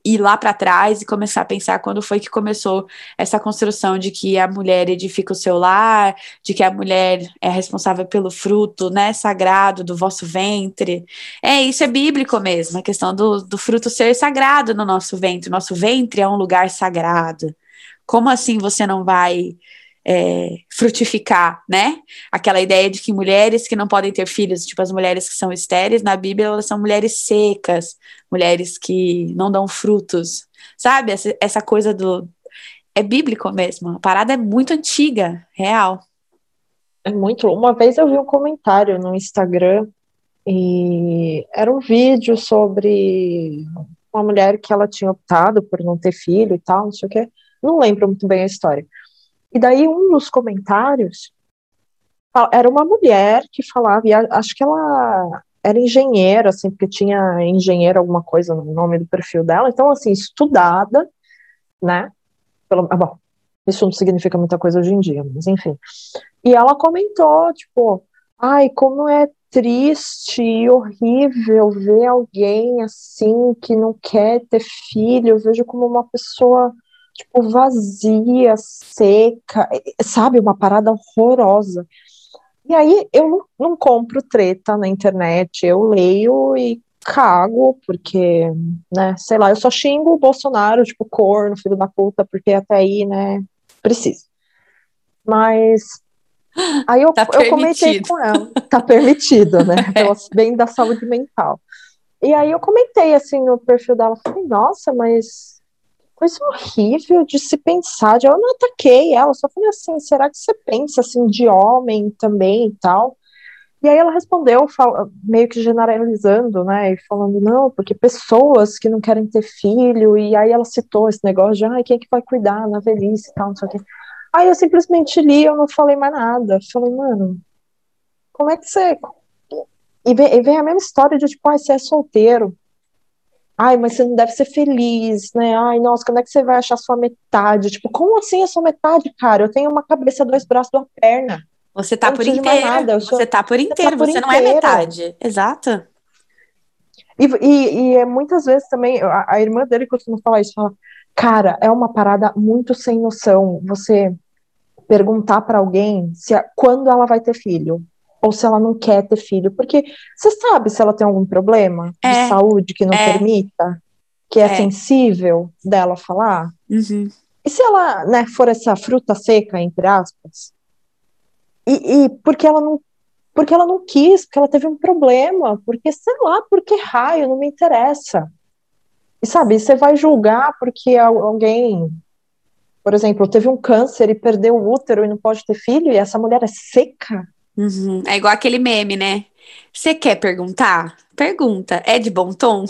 ir lá para trás e começar a pensar quando foi que começou essa construção de que a mulher edifica o seu lar, de que a mulher é responsável pelo fruto né, sagrado do vosso ventre. É, isso é bíblico mesmo, a questão do, do fruto ser sagrado no nosso ventre. Nosso ventre é um lugar sagrado. Como assim você não vai é, frutificar, né? Aquela ideia de que mulheres que não podem ter filhos, tipo as mulheres que são estéreis, na Bíblia elas são mulheres secas, mulheres que não dão frutos, sabe? Essa, essa coisa do. É bíblico mesmo, a parada é muito antiga, real. É muito. Uma vez eu vi um comentário no Instagram e era um vídeo sobre uma mulher que ela tinha optado por não ter filho e tal, não sei o quê. Não lembro muito bem a história. E daí um dos comentários era uma mulher que falava, e acho que ela era engenheira, assim, porque tinha engenheiro alguma coisa no nome do perfil dela, então, assim, estudada, né? Pelo, ah, bom, isso não significa muita coisa hoje em dia, mas enfim. E ela comentou, tipo, ai, como é triste e horrível ver alguém assim que não quer ter filho, eu vejo como uma pessoa tipo vazia, seca, sabe, uma parada horrorosa. E aí eu não, não compro treta na internet, eu leio e cago, porque, né, sei lá, eu só xingo o Bolsonaro, tipo, corno, filho da puta, porque até aí, né, preciso. Mas aí eu, tá eu comentei com ela, tá permitido, né, pelo bem da saúde mental. E aí eu comentei, assim, no perfil dela, falei, nossa, mas coisa horrível de se pensar. Eu não ataquei ela, só falei assim: será que você pensa assim de homem também e tal? E aí ela respondeu, meio que generalizando, né, e falando, não, porque pessoas que não querem ter filho, e aí ela citou esse negócio de, ai, quem é que vai cuidar na velhice e tal, não sei o quê. Aí eu simplesmente li, eu não falei mais nada. Falei, mano, como é que você... E vem, e vem a mesma história de, tipo, ai, você é solteiro, Ai, mas você não deve ser feliz, né? Ai, nossa, quando é que você vai achar sua metade? Tipo, como assim a sua metade, cara? Eu tenho uma cabeça, dois braços, duas pernas. Você tá por inteiro. Sou... Você tá por inteiro, você, tá por você não é metade. Exato. E, e, e é muitas vezes também, a, a, irmã dele costuma falar isso, fala, cara, é uma parada muito sem noção você perguntar para alguém se a, quando ela vai ter filho ou se ela não quer ter filho. Porque você sabe se ela tem algum problema é, de saúde que não é, permita, que é, é, sensível dela falar. Uhum. E se ela né, for essa fruta seca, entre aspas? E, e porque ela não porque ela não quis, porque ela teve um problema, porque sei lá, porque raio, não me interessa. E sabe, você vai julgar porque alguém, por exemplo, teve um câncer e perdeu o útero e não pode ter filho, e essa mulher é seca. Uhum. É igual aquele meme, né? Você quer perguntar? Pergunta. É de bom tom?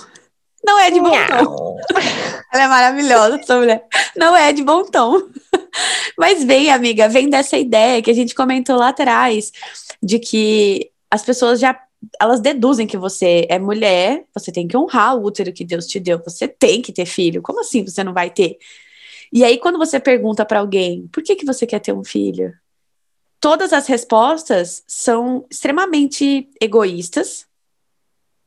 Não é de bom tom. Ela é maravilhosa, essa mulher. Não é de bom tom. Mas vem, amiga, vem dessa ideia que a gente comentou lá atrás, de que as pessoas já elas deduzem que você é mulher, você tem que honrar o útero que Deus te deu, você tem que ter filho. Como assim você não vai ter? E aí, quando você pergunta para alguém, por que, que você quer ter um filho? Todas as respostas são extremamente egoístas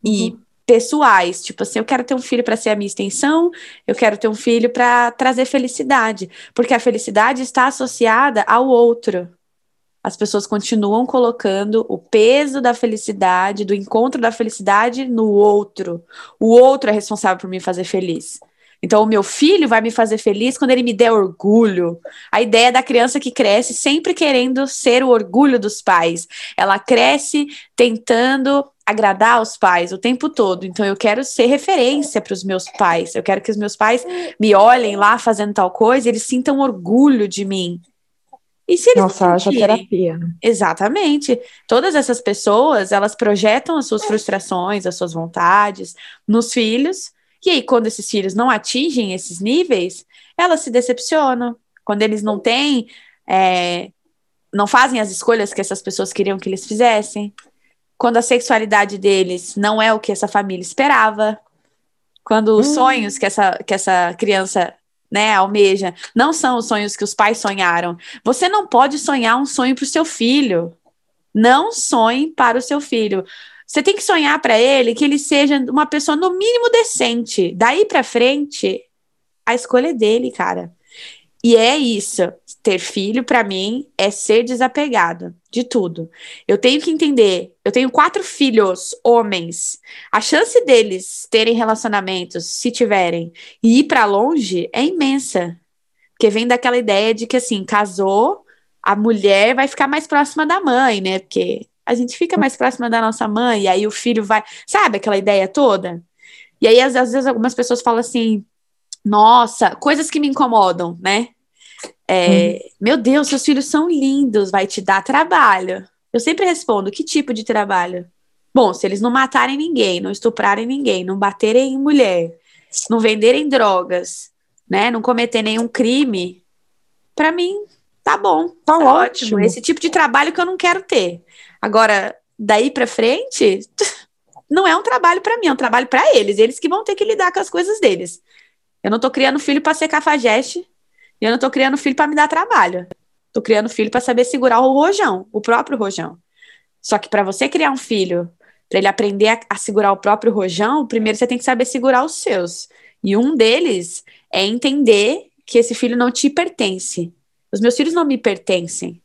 uhum. e pessoais, tipo assim, eu quero ter um filho para ser a minha extensão, eu quero ter um filho para trazer felicidade, porque a felicidade está associada ao outro. As pessoas continuam colocando o peso da felicidade, do encontro da felicidade no outro. O outro é responsável por me fazer feliz. Então, o meu filho vai me fazer feliz quando ele me der orgulho. A ideia da criança que cresce sempre querendo ser o orgulho dos pais. Ela cresce tentando agradar aos pais o tempo todo. Então, eu quero ser referência para os meus pais. Eu quero que os meus pais me olhem lá fazendo tal coisa e eles sintam orgulho de mim. E se eles Nossa, haja terapia. Exatamente. Todas essas pessoas, elas projetam as suas frustrações, as suas vontades nos filhos e aí, quando esses filhos não atingem esses níveis, elas se decepcionam. Quando eles não têm, é, não fazem as escolhas que essas pessoas queriam que eles fizessem. Quando a sexualidade deles não é o que essa família esperava. Quando os hum. sonhos que essa, que essa criança né, almeja não são os sonhos que os pais sonharam. Você não pode sonhar um sonho para o seu filho. Não sonhe para o seu filho. Você tem que sonhar para ele que ele seja uma pessoa no mínimo decente. Daí para frente, a escolha é dele, cara. E é isso. Ter filho, para mim, é ser desapegado de tudo. Eu tenho que entender. Eu tenho quatro filhos, homens. A chance deles terem relacionamentos, se tiverem, e ir para longe é imensa. Porque vem daquela ideia de que, assim, casou, a mulher vai ficar mais próxima da mãe, né? Porque a gente fica mais próxima da nossa mãe, e aí o filho vai. Sabe aquela ideia toda? E aí, às, às vezes, algumas pessoas falam assim: nossa, coisas que me incomodam, né? É, uhum. Meu Deus, seus filhos são lindos, vai te dar trabalho. Eu sempre respondo: que tipo de trabalho? Bom, se eles não matarem ninguém, não estuprarem ninguém, não baterem em mulher, não venderem drogas, né, não cometer nenhum crime, para mim Tá bom, tá, tá ótimo. ótimo. Esse tipo de trabalho que eu não quero ter. Agora, daí para frente, não é um trabalho para mim, é um trabalho para eles. Eles que vão ter que lidar com as coisas deles. Eu não tô criando filho para ser cafajeste, e eu não tô criando filho para me dar trabalho. Tô criando filho para saber segurar o rojão, o próprio rojão. Só que para você criar um filho, para ele aprender a, a segurar o próprio rojão, primeiro você tem que saber segurar os seus. E um deles é entender que esse filho não te pertence. Os meus filhos não me pertencem.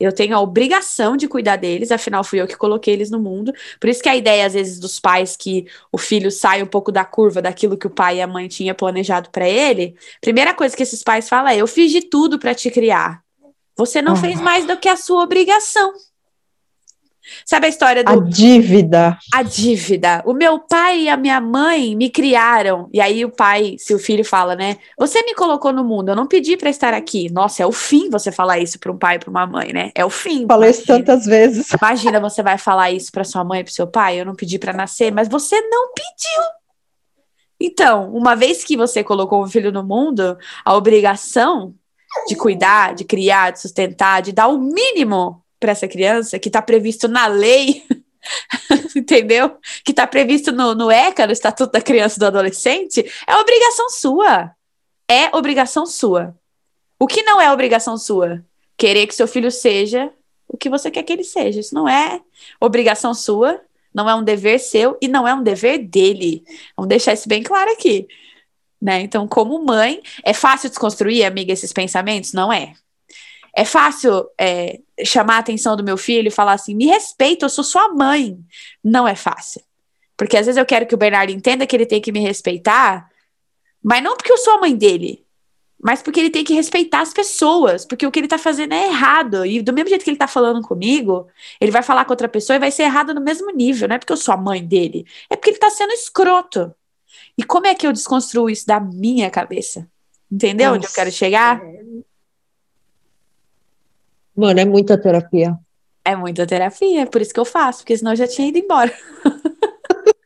Eu tenho a obrigação de cuidar deles, afinal fui eu que coloquei eles no mundo. Por isso que a ideia, às vezes, dos pais que o filho sai um pouco da curva daquilo que o pai e a mãe tinham planejado para ele, primeira coisa que esses pais falam é: eu fiz de tudo para te criar. Você não ah. fez mais do que a sua obrigação. Sabe a história do. A dívida. A dívida. O meu pai e a minha mãe me criaram. E aí o pai, se o filho fala, né? Você me colocou no mundo, eu não pedi para estar aqui. Nossa, é o fim você falar isso para um pai e para uma mãe, né? É o fim. Falei isso tantas vezes. Imagina você vai falar isso para sua mãe e para seu pai. Eu não pedi para nascer, mas você não pediu. Então, uma vez que você colocou um filho no mundo, a obrigação de cuidar, de criar, de sustentar, de dar o mínimo para essa criança, que está previsto na lei, entendeu? Que está previsto no, no ECA, no Estatuto da Criança e do Adolescente, é obrigação sua. É obrigação sua. O que não é obrigação sua? Querer que seu filho seja o que você quer que ele seja. Isso não é obrigação sua, não é um dever seu e não é um dever dele. Vamos deixar isso bem claro aqui. Né? Então, como mãe, é fácil desconstruir, amiga, esses pensamentos? Não é. É fácil é, chamar a atenção do meu filho e falar assim: me respeita, eu sou sua mãe. Não é fácil. Porque às vezes eu quero que o Bernardo entenda que ele tem que me respeitar, mas não porque eu sou a mãe dele, mas porque ele tem que respeitar as pessoas, porque o que ele tá fazendo é errado. E do mesmo jeito que ele tá falando comigo, ele vai falar com outra pessoa e vai ser errado no mesmo nível. Não é porque eu sou a mãe dele, é porque ele tá sendo escroto. E como é que eu desconstruo isso da minha cabeça? Entendeu Nossa, onde eu quero chegar? É Mano, é muita terapia. É muita terapia, por isso que eu faço, porque senão eu já tinha ido embora.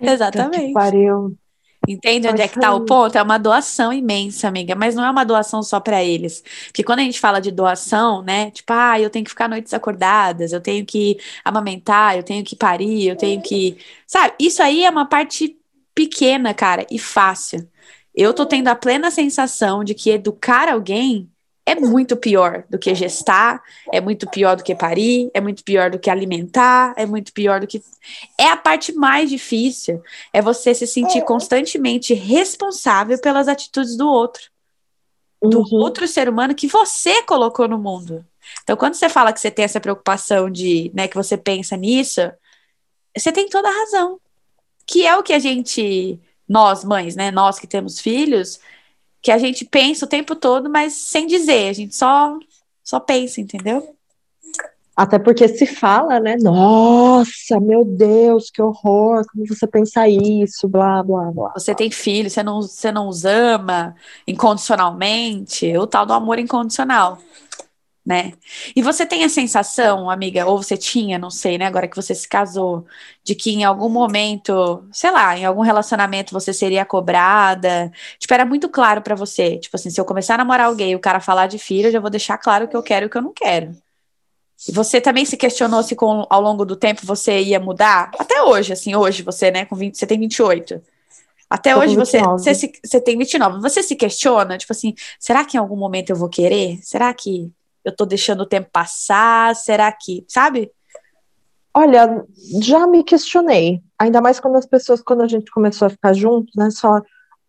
Exatamente. pariu. Entende onde é que tá o ponto? É uma doação imensa, amiga, mas não é uma doação só para eles. Porque quando a gente fala de doação, né? Tipo, ah, eu tenho que ficar noites acordadas, eu tenho que amamentar, eu tenho que parir, eu tenho que. Sabe? Isso aí é uma parte pequena, cara, e fácil. Eu tô tendo a plena sensação de que educar alguém é muito pior do que gestar, é muito pior do que parir, é muito pior do que alimentar, é muito pior do que. É a parte mais difícil, é você se sentir é. constantemente responsável pelas atitudes do outro, do uhum. outro ser humano que você colocou no mundo. Então, quando você fala que você tem essa preocupação de, né, que você pensa nisso, você tem toda a razão. Que é o que a gente nós mães, né, nós que temos filhos, que a gente pensa o tempo todo, mas sem dizer, a gente só só pensa, entendeu? Até porque se fala, né? Nossa, meu Deus, que horror, como você pensa isso, blá, blá, blá. Você tem filho, você não, você não os ama incondicionalmente, o tal do amor incondicional né? E você tem a sensação, amiga, ou você tinha, não sei, né, agora que você se casou, de que em algum momento, sei lá, em algum relacionamento você seria cobrada? Tipo, era muito claro para você, tipo assim, se eu começar a namorar alguém e o cara falar de filho, eu já vou deixar claro o que eu quero e o que eu não quero. E você também se questionou se com, ao longo do tempo você ia mudar? Até hoje, assim, hoje você, né, com 20, você tem 28. Até hoje você, você, se, você tem 29. Você se questiona, tipo assim, será que em algum momento eu vou querer? Será que eu tô deixando o tempo passar? Será que, sabe? Olha, já me questionei. Ainda mais quando as pessoas, quando a gente começou a ficar juntos, né, só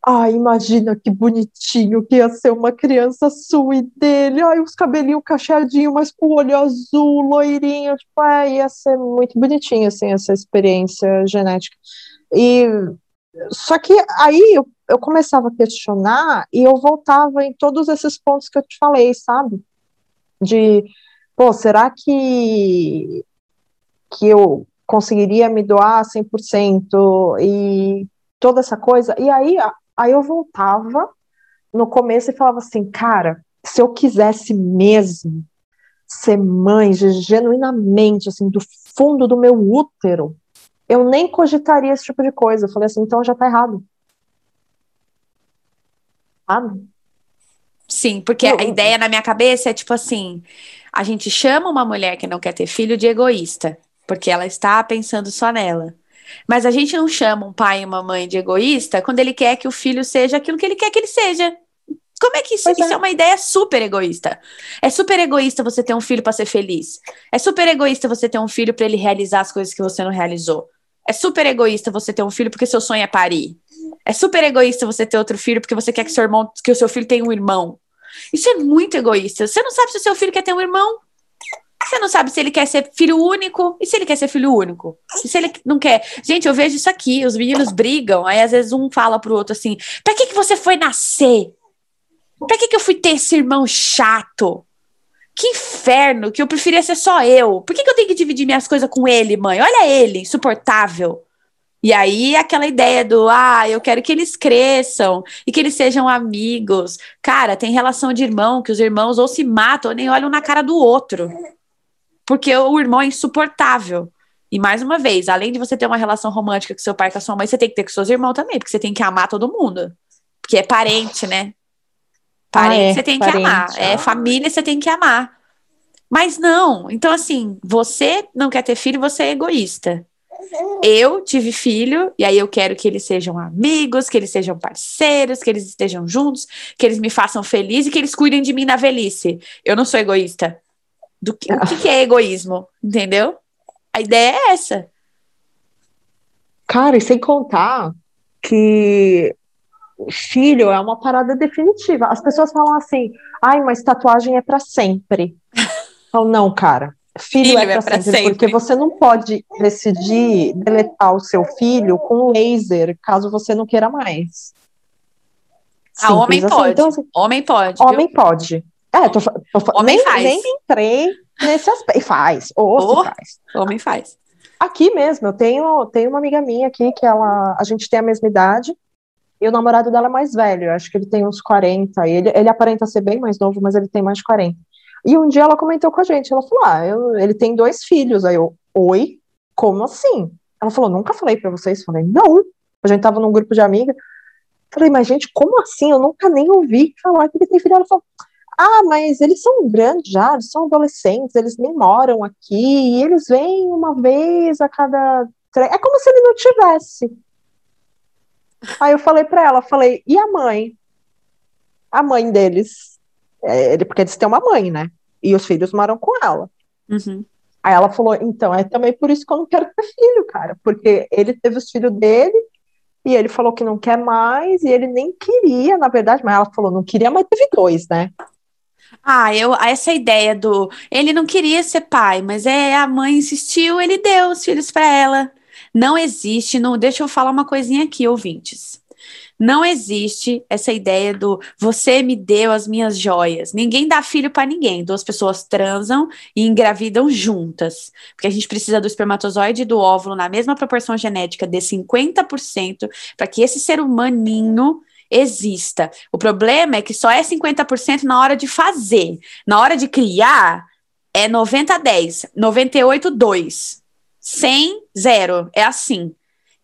Ai, imagina que bonitinho que ia ser uma criança sua e dele. Ai, os cabelinhos cacheadinhos, mas com o olho azul, loirinho. Tipo, ai, ia ser muito bonitinho, assim, essa experiência genética. E só que aí eu, eu começava a questionar e eu voltava em todos esses pontos que eu te falei, sabe? De, pô, será que, que eu conseguiria me doar 100% e toda essa coisa? E aí, aí eu voltava no começo e falava assim, cara, se eu quisesse mesmo ser mãe genuinamente, assim, do fundo do meu útero, eu nem cogitaria esse tipo de coisa. Eu falei assim, então já tá errado. Sabe? Sim, porque a ideia na minha cabeça é tipo assim: a gente chama uma mulher que não quer ter filho de egoísta, porque ela está pensando só nela. Mas a gente não chama um pai e uma mãe de egoísta quando ele quer que o filho seja aquilo que ele quer que ele seja. Como é que isso, isso é. é. uma ideia super egoísta? É super egoísta você ter um filho para ser feliz. É super egoísta você ter um filho para ele realizar as coisas que você não realizou. É super egoísta você ter um filho porque seu sonho é parir. É super egoísta você ter outro filho porque você quer que seu irmão, que o seu filho tenha um irmão. Isso é muito egoísta. Você não sabe se o seu filho quer ter um irmão. Você não sabe se ele quer ser filho único e se ele quer ser filho único. E se ele não quer. Gente, eu vejo isso aqui. Os meninos brigam. Aí às vezes um fala pro outro assim: pra que, que você foi nascer? Pra que, que eu fui ter esse irmão chato? Que inferno, que eu preferia ser só eu. Por que, que eu tenho que dividir minhas coisas com ele, mãe? Olha ele, insuportável. E aí, aquela ideia do, ah, eu quero que eles cresçam e que eles sejam amigos. Cara, tem relação de irmão, que os irmãos ou se matam ou nem olham na cara do outro. Porque o irmão é insuportável. E mais uma vez, além de você ter uma relação romântica com seu pai e com a sua mãe, você tem que ter com seus irmãos também, porque você tem que amar todo mundo. Porque é parente, né? Parente ah, é, você tem parente, que amar. É família, você tem que amar. Mas não. Então, assim, você não quer ter filho, você é egoísta. Eu tive filho, e aí eu quero que eles sejam amigos, que eles sejam parceiros, que eles estejam juntos, que eles me façam feliz e que eles cuidem de mim na velhice. Eu não sou egoísta. Do que, o que, que é egoísmo? Entendeu? A ideia é essa. Cara, e sem contar que filho é uma parada definitiva. As pessoas falam assim, ai, mas tatuagem é para sempre. Então, não, cara. Filho, filho é para é sempre, sempre, porque você não pode decidir deletar o seu filho com laser, caso você não queira mais. Ah, homem assim. pode. Então, assim, homem pode. Homem viu? pode. É, tô, tô, homem nem, faz. nem entrei nesse aspecto. E faz. Ou oh, faz. Homem faz. Aqui mesmo, eu tenho, tenho uma amiga minha aqui que ela, a gente tem a mesma idade. E o namorado dela é mais velho, acho que ele tem uns 40. Ele, ele aparenta ser bem mais novo, mas ele tem mais de 40. E um dia ela comentou com a gente, ela falou: Ah, eu, ele tem dois filhos. Aí eu, oi? Como assim? Ela falou: Nunca falei para vocês. Falei: Não. A gente tava num grupo de amigas. Falei: Mas, gente, como assim? Eu nunca nem ouvi falar que ele tem filho. Ela falou: Ah, mas eles são grandes já, eles são adolescentes, eles nem moram aqui, e eles vêm uma vez a cada. É como se ele não tivesse. Aí eu falei para ela, falei, e a mãe? A mãe deles, é, porque eles têm uma mãe, né? E os filhos moram com ela. Uhum. Aí ela falou, então, é também por isso que eu não quero ter filho, cara, porque ele teve os filhos dele, e ele falou que não quer mais, e ele nem queria, na verdade, mas ela falou, não queria, mas teve dois, né? Ah, eu, essa ideia do. Ele não queria ser pai, mas é a mãe insistiu, ele deu os filhos para ela. Não existe, não, deixa eu falar uma coisinha aqui, ouvintes. Não existe essa ideia do você me deu as minhas joias. Ninguém dá filho para ninguém. Duas pessoas transam e engravidam juntas. Porque a gente precisa do espermatozoide e do óvulo na mesma proporção genética de 50% para que esse ser humaninho exista. O problema é que só é 50% na hora de fazer. Na hora de criar, é 90 a 10, 98 2. 100, zero. É assim.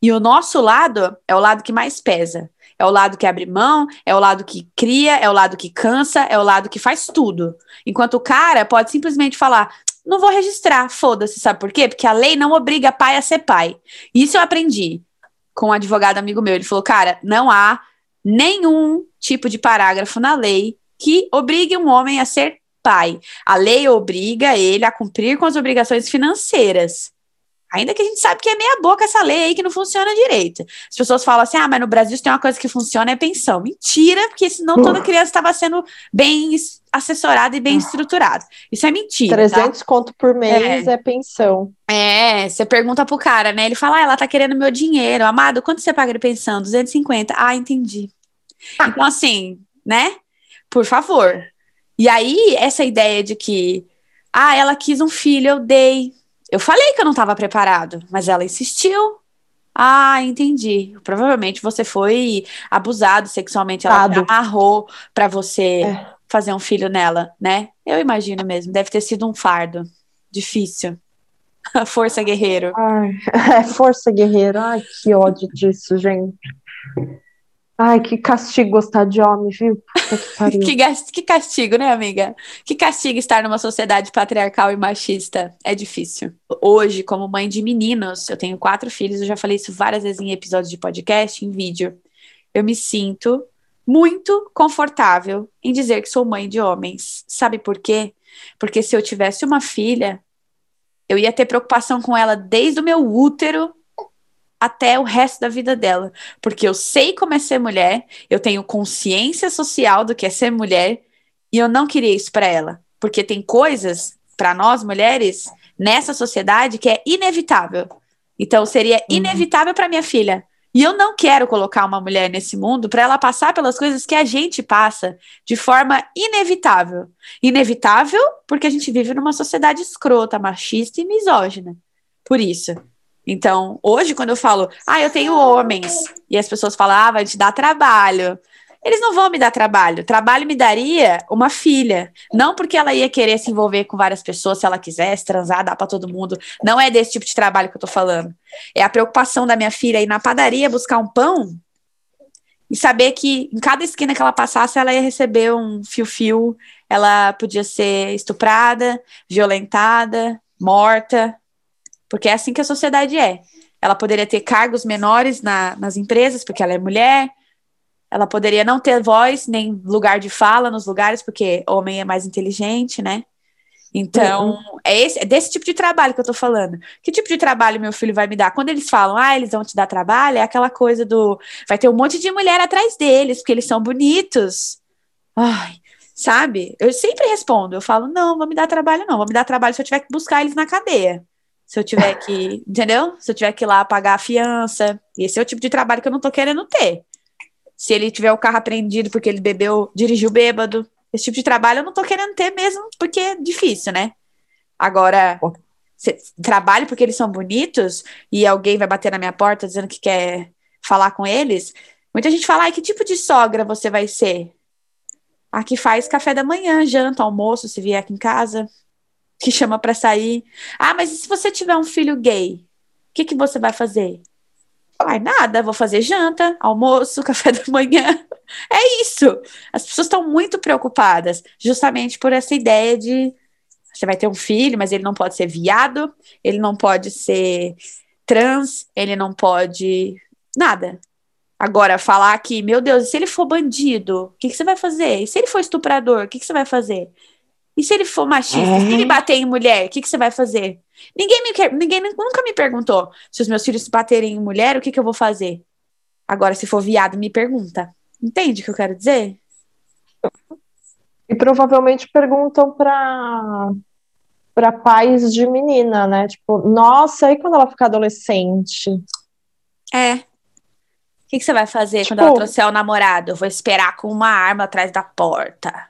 E o nosso lado é o lado que mais pesa. É o lado que abre mão, é o lado que cria, é o lado que cansa, é o lado que faz tudo. Enquanto o cara pode simplesmente falar: não vou registrar, foda-se, sabe por quê? Porque a lei não obriga pai a ser pai. Isso eu aprendi com um advogado amigo meu. Ele falou: cara, não há nenhum tipo de parágrafo na lei que obrigue um homem a ser pai. A lei obriga ele a cumprir com as obrigações financeiras. Ainda que a gente sabe que é meia boca essa lei aí que não funciona direito. As pessoas falam assim: ah, mas no Brasil tem uma coisa que funciona é pensão. Mentira, porque senão toda criança estava sendo bem assessorada e bem estruturada. Isso é mentira. 300 tá? conto por mês é. é. pensão. É, você pergunta pro cara, né? Ele fala: ah, ela tá querendo meu dinheiro. Amado, quanto você paga de pensão? 250. Ah, entendi. Ah. Então, assim, né? Por favor. E aí, essa ideia de que, ah, ela quis um filho, eu dei eu falei que eu não estava preparado, mas ela insistiu. Ah, entendi. Provavelmente você foi abusado sexualmente. Ela amarrou para você é. fazer um filho nela, né? Eu imagino mesmo. Deve ter sido um fardo. Difícil. Força guerreiro. Ai, é, força guerreiro. Ai, que ódio disso, gente. Ai, que castigo gostar de homem, viu? Que que castigo, né, amiga? Que castigo estar numa sociedade patriarcal e machista. É difícil. Hoje, como mãe de meninos, eu tenho quatro filhos, eu já falei isso várias vezes em episódios de podcast, em vídeo. Eu me sinto muito confortável em dizer que sou mãe de homens. Sabe por quê? Porque se eu tivesse uma filha, eu ia ter preocupação com ela desde o meu útero até o resto da vida dela. Porque eu sei como é ser mulher, eu tenho consciência social do que é ser mulher, e eu não queria isso para ela. Porque tem coisas, para nós mulheres, nessa sociedade que é inevitável. Então seria inevitável para minha filha. E eu não quero colocar uma mulher nesse mundo para ela passar pelas coisas que a gente passa de forma inevitável. Inevitável porque a gente vive numa sociedade escrota, machista e misógina. Por isso. Então, hoje, quando eu falo, ah, eu tenho homens, e as pessoas falam, ah, vai te dar trabalho. Eles não vão me dar trabalho. Trabalho me daria uma filha. Não porque ela ia querer se envolver com várias pessoas se ela quisesse, transar, dar pra todo mundo. Não é desse tipo de trabalho que eu tô falando. É a preocupação da minha filha ir na padaria buscar um pão e saber que em cada esquina que ela passasse, ela ia receber um fio-fio. Ela podia ser estuprada, violentada, morta. Porque é assim que a sociedade é. Ela poderia ter cargos menores na, nas empresas, porque ela é mulher. Ela poderia não ter voz, nem lugar de fala nos lugares, porque homem é mais inteligente, né? Então, é, esse, é desse tipo de trabalho que eu tô falando. Que tipo de trabalho meu filho vai me dar? Quando eles falam, ah, eles vão te dar trabalho, é aquela coisa do. Vai ter um monte de mulher atrás deles, porque eles são bonitos. Ai, sabe? Eu sempre respondo, eu falo, não, vão me dar trabalho, não. Vão me dar trabalho se eu tiver que buscar eles na cadeia. Se eu tiver que, entendeu? Se eu tiver que ir lá pagar a fiança. Esse é o tipo de trabalho que eu não tô querendo ter. Se ele tiver o carro apreendido porque ele bebeu, dirigiu bêbado. Esse tipo de trabalho eu não tô querendo ter mesmo, porque é difícil, né? Agora, trabalho porque eles são bonitos e alguém vai bater na minha porta dizendo que quer falar com eles. Muita gente fala, ai, que tipo de sogra você vai ser? A que faz café da manhã, janta, almoço, se vier aqui em casa, que chama para sair. Ah, mas e se você tiver um filho gay? O que, que você vai fazer? Ai, nada, vou fazer janta, almoço, café da manhã. É isso. As pessoas estão muito preocupadas, justamente por essa ideia de você vai ter um filho, mas ele não pode ser viado, ele não pode ser trans, ele não pode nada. Agora, falar que, meu Deus, e se ele for bandido, o que, que você vai fazer? E se ele for estuprador, o que, que você vai fazer? E se ele for machista? E se ele bater em mulher, o que, que você vai fazer? Ninguém, me quer, ninguém nunca me perguntou se os meus filhos baterem em mulher, o que, que eu vou fazer? Agora, se for viado, me pergunta. Entende o que eu quero dizer? E provavelmente perguntam para para pais de menina, né? Tipo, nossa, e quando ela ficar adolescente? É. O que, que você vai fazer Tipo- quando ela trouxer o namorado? Eu vou esperar com uma arma atrás da porta.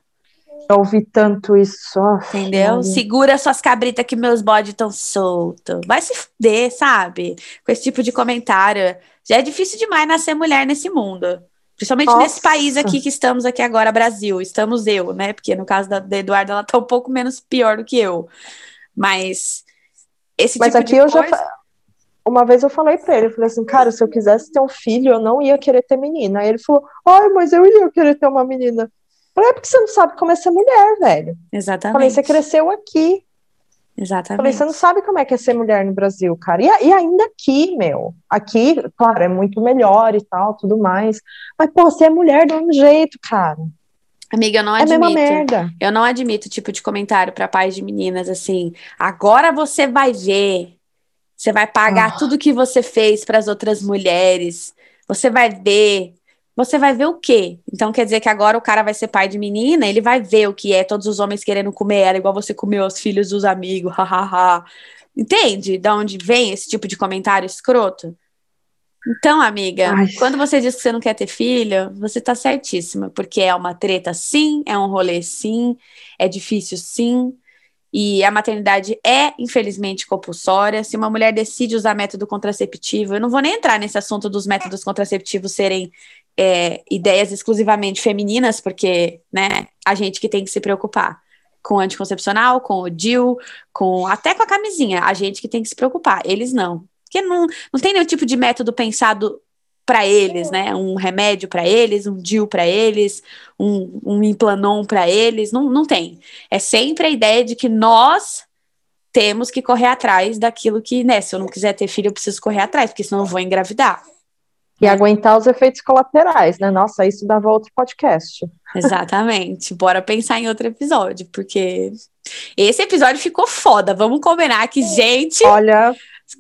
Eu ouvi tanto isso. ó, Entendeu? Segura suas cabritas que meus bodes estão soltos. Vai se fuder, sabe? Com esse tipo de comentário. Já é difícil demais nascer mulher nesse mundo. Principalmente Nossa. nesse país aqui que estamos aqui agora, Brasil. Estamos eu, né? Porque no caso da, da Eduarda, ela tá um pouco menos pior do que eu. Mas esse Mas tipo aqui de eu já. coisa... fa- Uma vez eu falei pra ele, eu falei assim, cara, se eu quisesse ter um filho, eu não ia querer ter menina. Aí ele falou, ai, mas eu ia querer ter uma menina. Falei, é porque você não sabe como é ser mulher, velho. Exatamente. falei, você cresceu aqui. Eu falei, Exatamente. você não sabe como é que é ser mulher no Brasil, cara. E, e ainda aqui, meu. Aqui, claro, é muito melhor e tal, tudo mais. Mas, pô, você é mulher do mesmo jeito, cara. Amiga, eu não É admito. merda. Eu não admito o tipo de comentário para pais de meninas assim. Agora você vai ver. Você vai pagar Ah. tudo que você fez para as outras mulheres. Você vai ver. Você vai ver o quê? Então quer dizer que agora o cara vai ser pai de menina, ele vai ver o que é todos os homens querendo comer ela, igual você comeu os filhos dos amigos, hahaha. Entende? De onde vem esse tipo de comentário escroto? Então, amiga, Ai. quando você diz que você não quer ter filho, você tá certíssima, porque é uma treta sim, é um rolê sim, é difícil sim, e a maternidade é, infelizmente, compulsória. Se uma mulher decide usar método contraceptivo, eu não vou nem entrar nesse assunto dos métodos contraceptivos serem é, ideias exclusivamente femininas, porque, né, a gente que tem que se preocupar com o anticoncepcional, com o DIU, com até com a camisinha, a gente que tem que se preocupar, eles não. Porque não, não tem nenhum tipo de método pensado para eles, né? Um remédio para eles, um DIU para eles, um, um implanon para eles. Não, não tem. É sempre a ideia de que nós temos que correr atrás daquilo que, né? Se eu não quiser ter filho, eu preciso correr atrás, porque senão eu vou engravidar. E aguentar os efeitos colaterais, né? Nossa, isso dava outro podcast. Exatamente. Bora pensar em outro episódio, porque esse episódio ficou foda. Vamos combinar que, gente. Olha.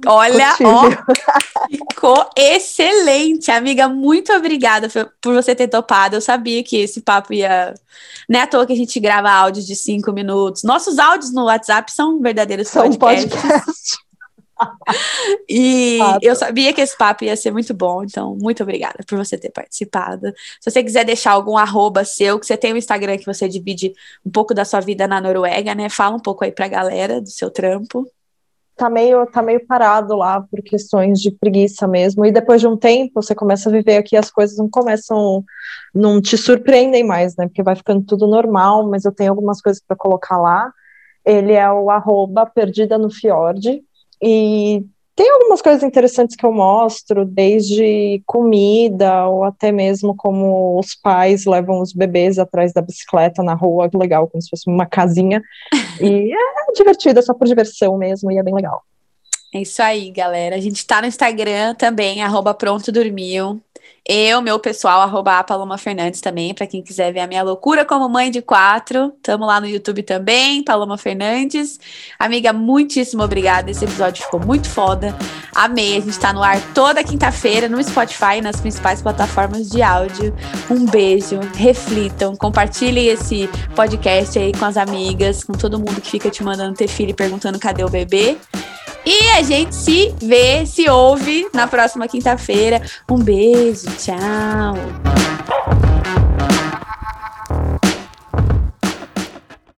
Olha, ó, ficou excelente, amiga. Muito obrigada por você ter topado. Eu sabia que esse papo ia. Não é à toa que a gente grava áudios de cinco minutos. Nossos áudios no WhatsApp são verdadeiros são podcasts. Podcast. E eu sabia que esse papo ia ser muito bom, então muito obrigada por você ter participado. Se você quiser deixar algum arroba seu, que você tem um Instagram que você divide um pouco da sua vida na Noruega, né? Fala um pouco aí pra galera do seu trampo. Tá meio, tá meio parado lá por questões de preguiça mesmo. E depois de um tempo, você começa a viver aqui, as coisas não começam, não te surpreendem mais, né? Porque vai ficando tudo normal, mas eu tenho algumas coisas para colocar lá. Ele é o arroba perdida no fiord, e tem algumas coisas interessantes que eu mostro, desde comida, ou até mesmo como os pais levam os bebês atrás da bicicleta na rua, legal, como se fosse uma casinha. e é divertido, é só por diversão mesmo, e é bem legal. É isso aí, galera. A gente tá no Instagram também, arroba pronto dormiu. Eu, meu pessoal, arroba Paloma Fernandes também, para quem quiser ver a minha loucura como mãe de quatro. Tamo lá no YouTube também, Paloma Fernandes. Amiga, muitíssimo obrigada. Esse episódio ficou muito foda. Amei. A gente tá no ar toda quinta-feira no Spotify e nas principais plataformas de áudio. Um beijo, reflitam, compartilhem esse podcast aí com as amigas, com todo mundo que fica te mandando ter filho e perguntando cadê o bebê. E a gente se vê, se ouve na próxima quinta-feira. Um beijo, tchau.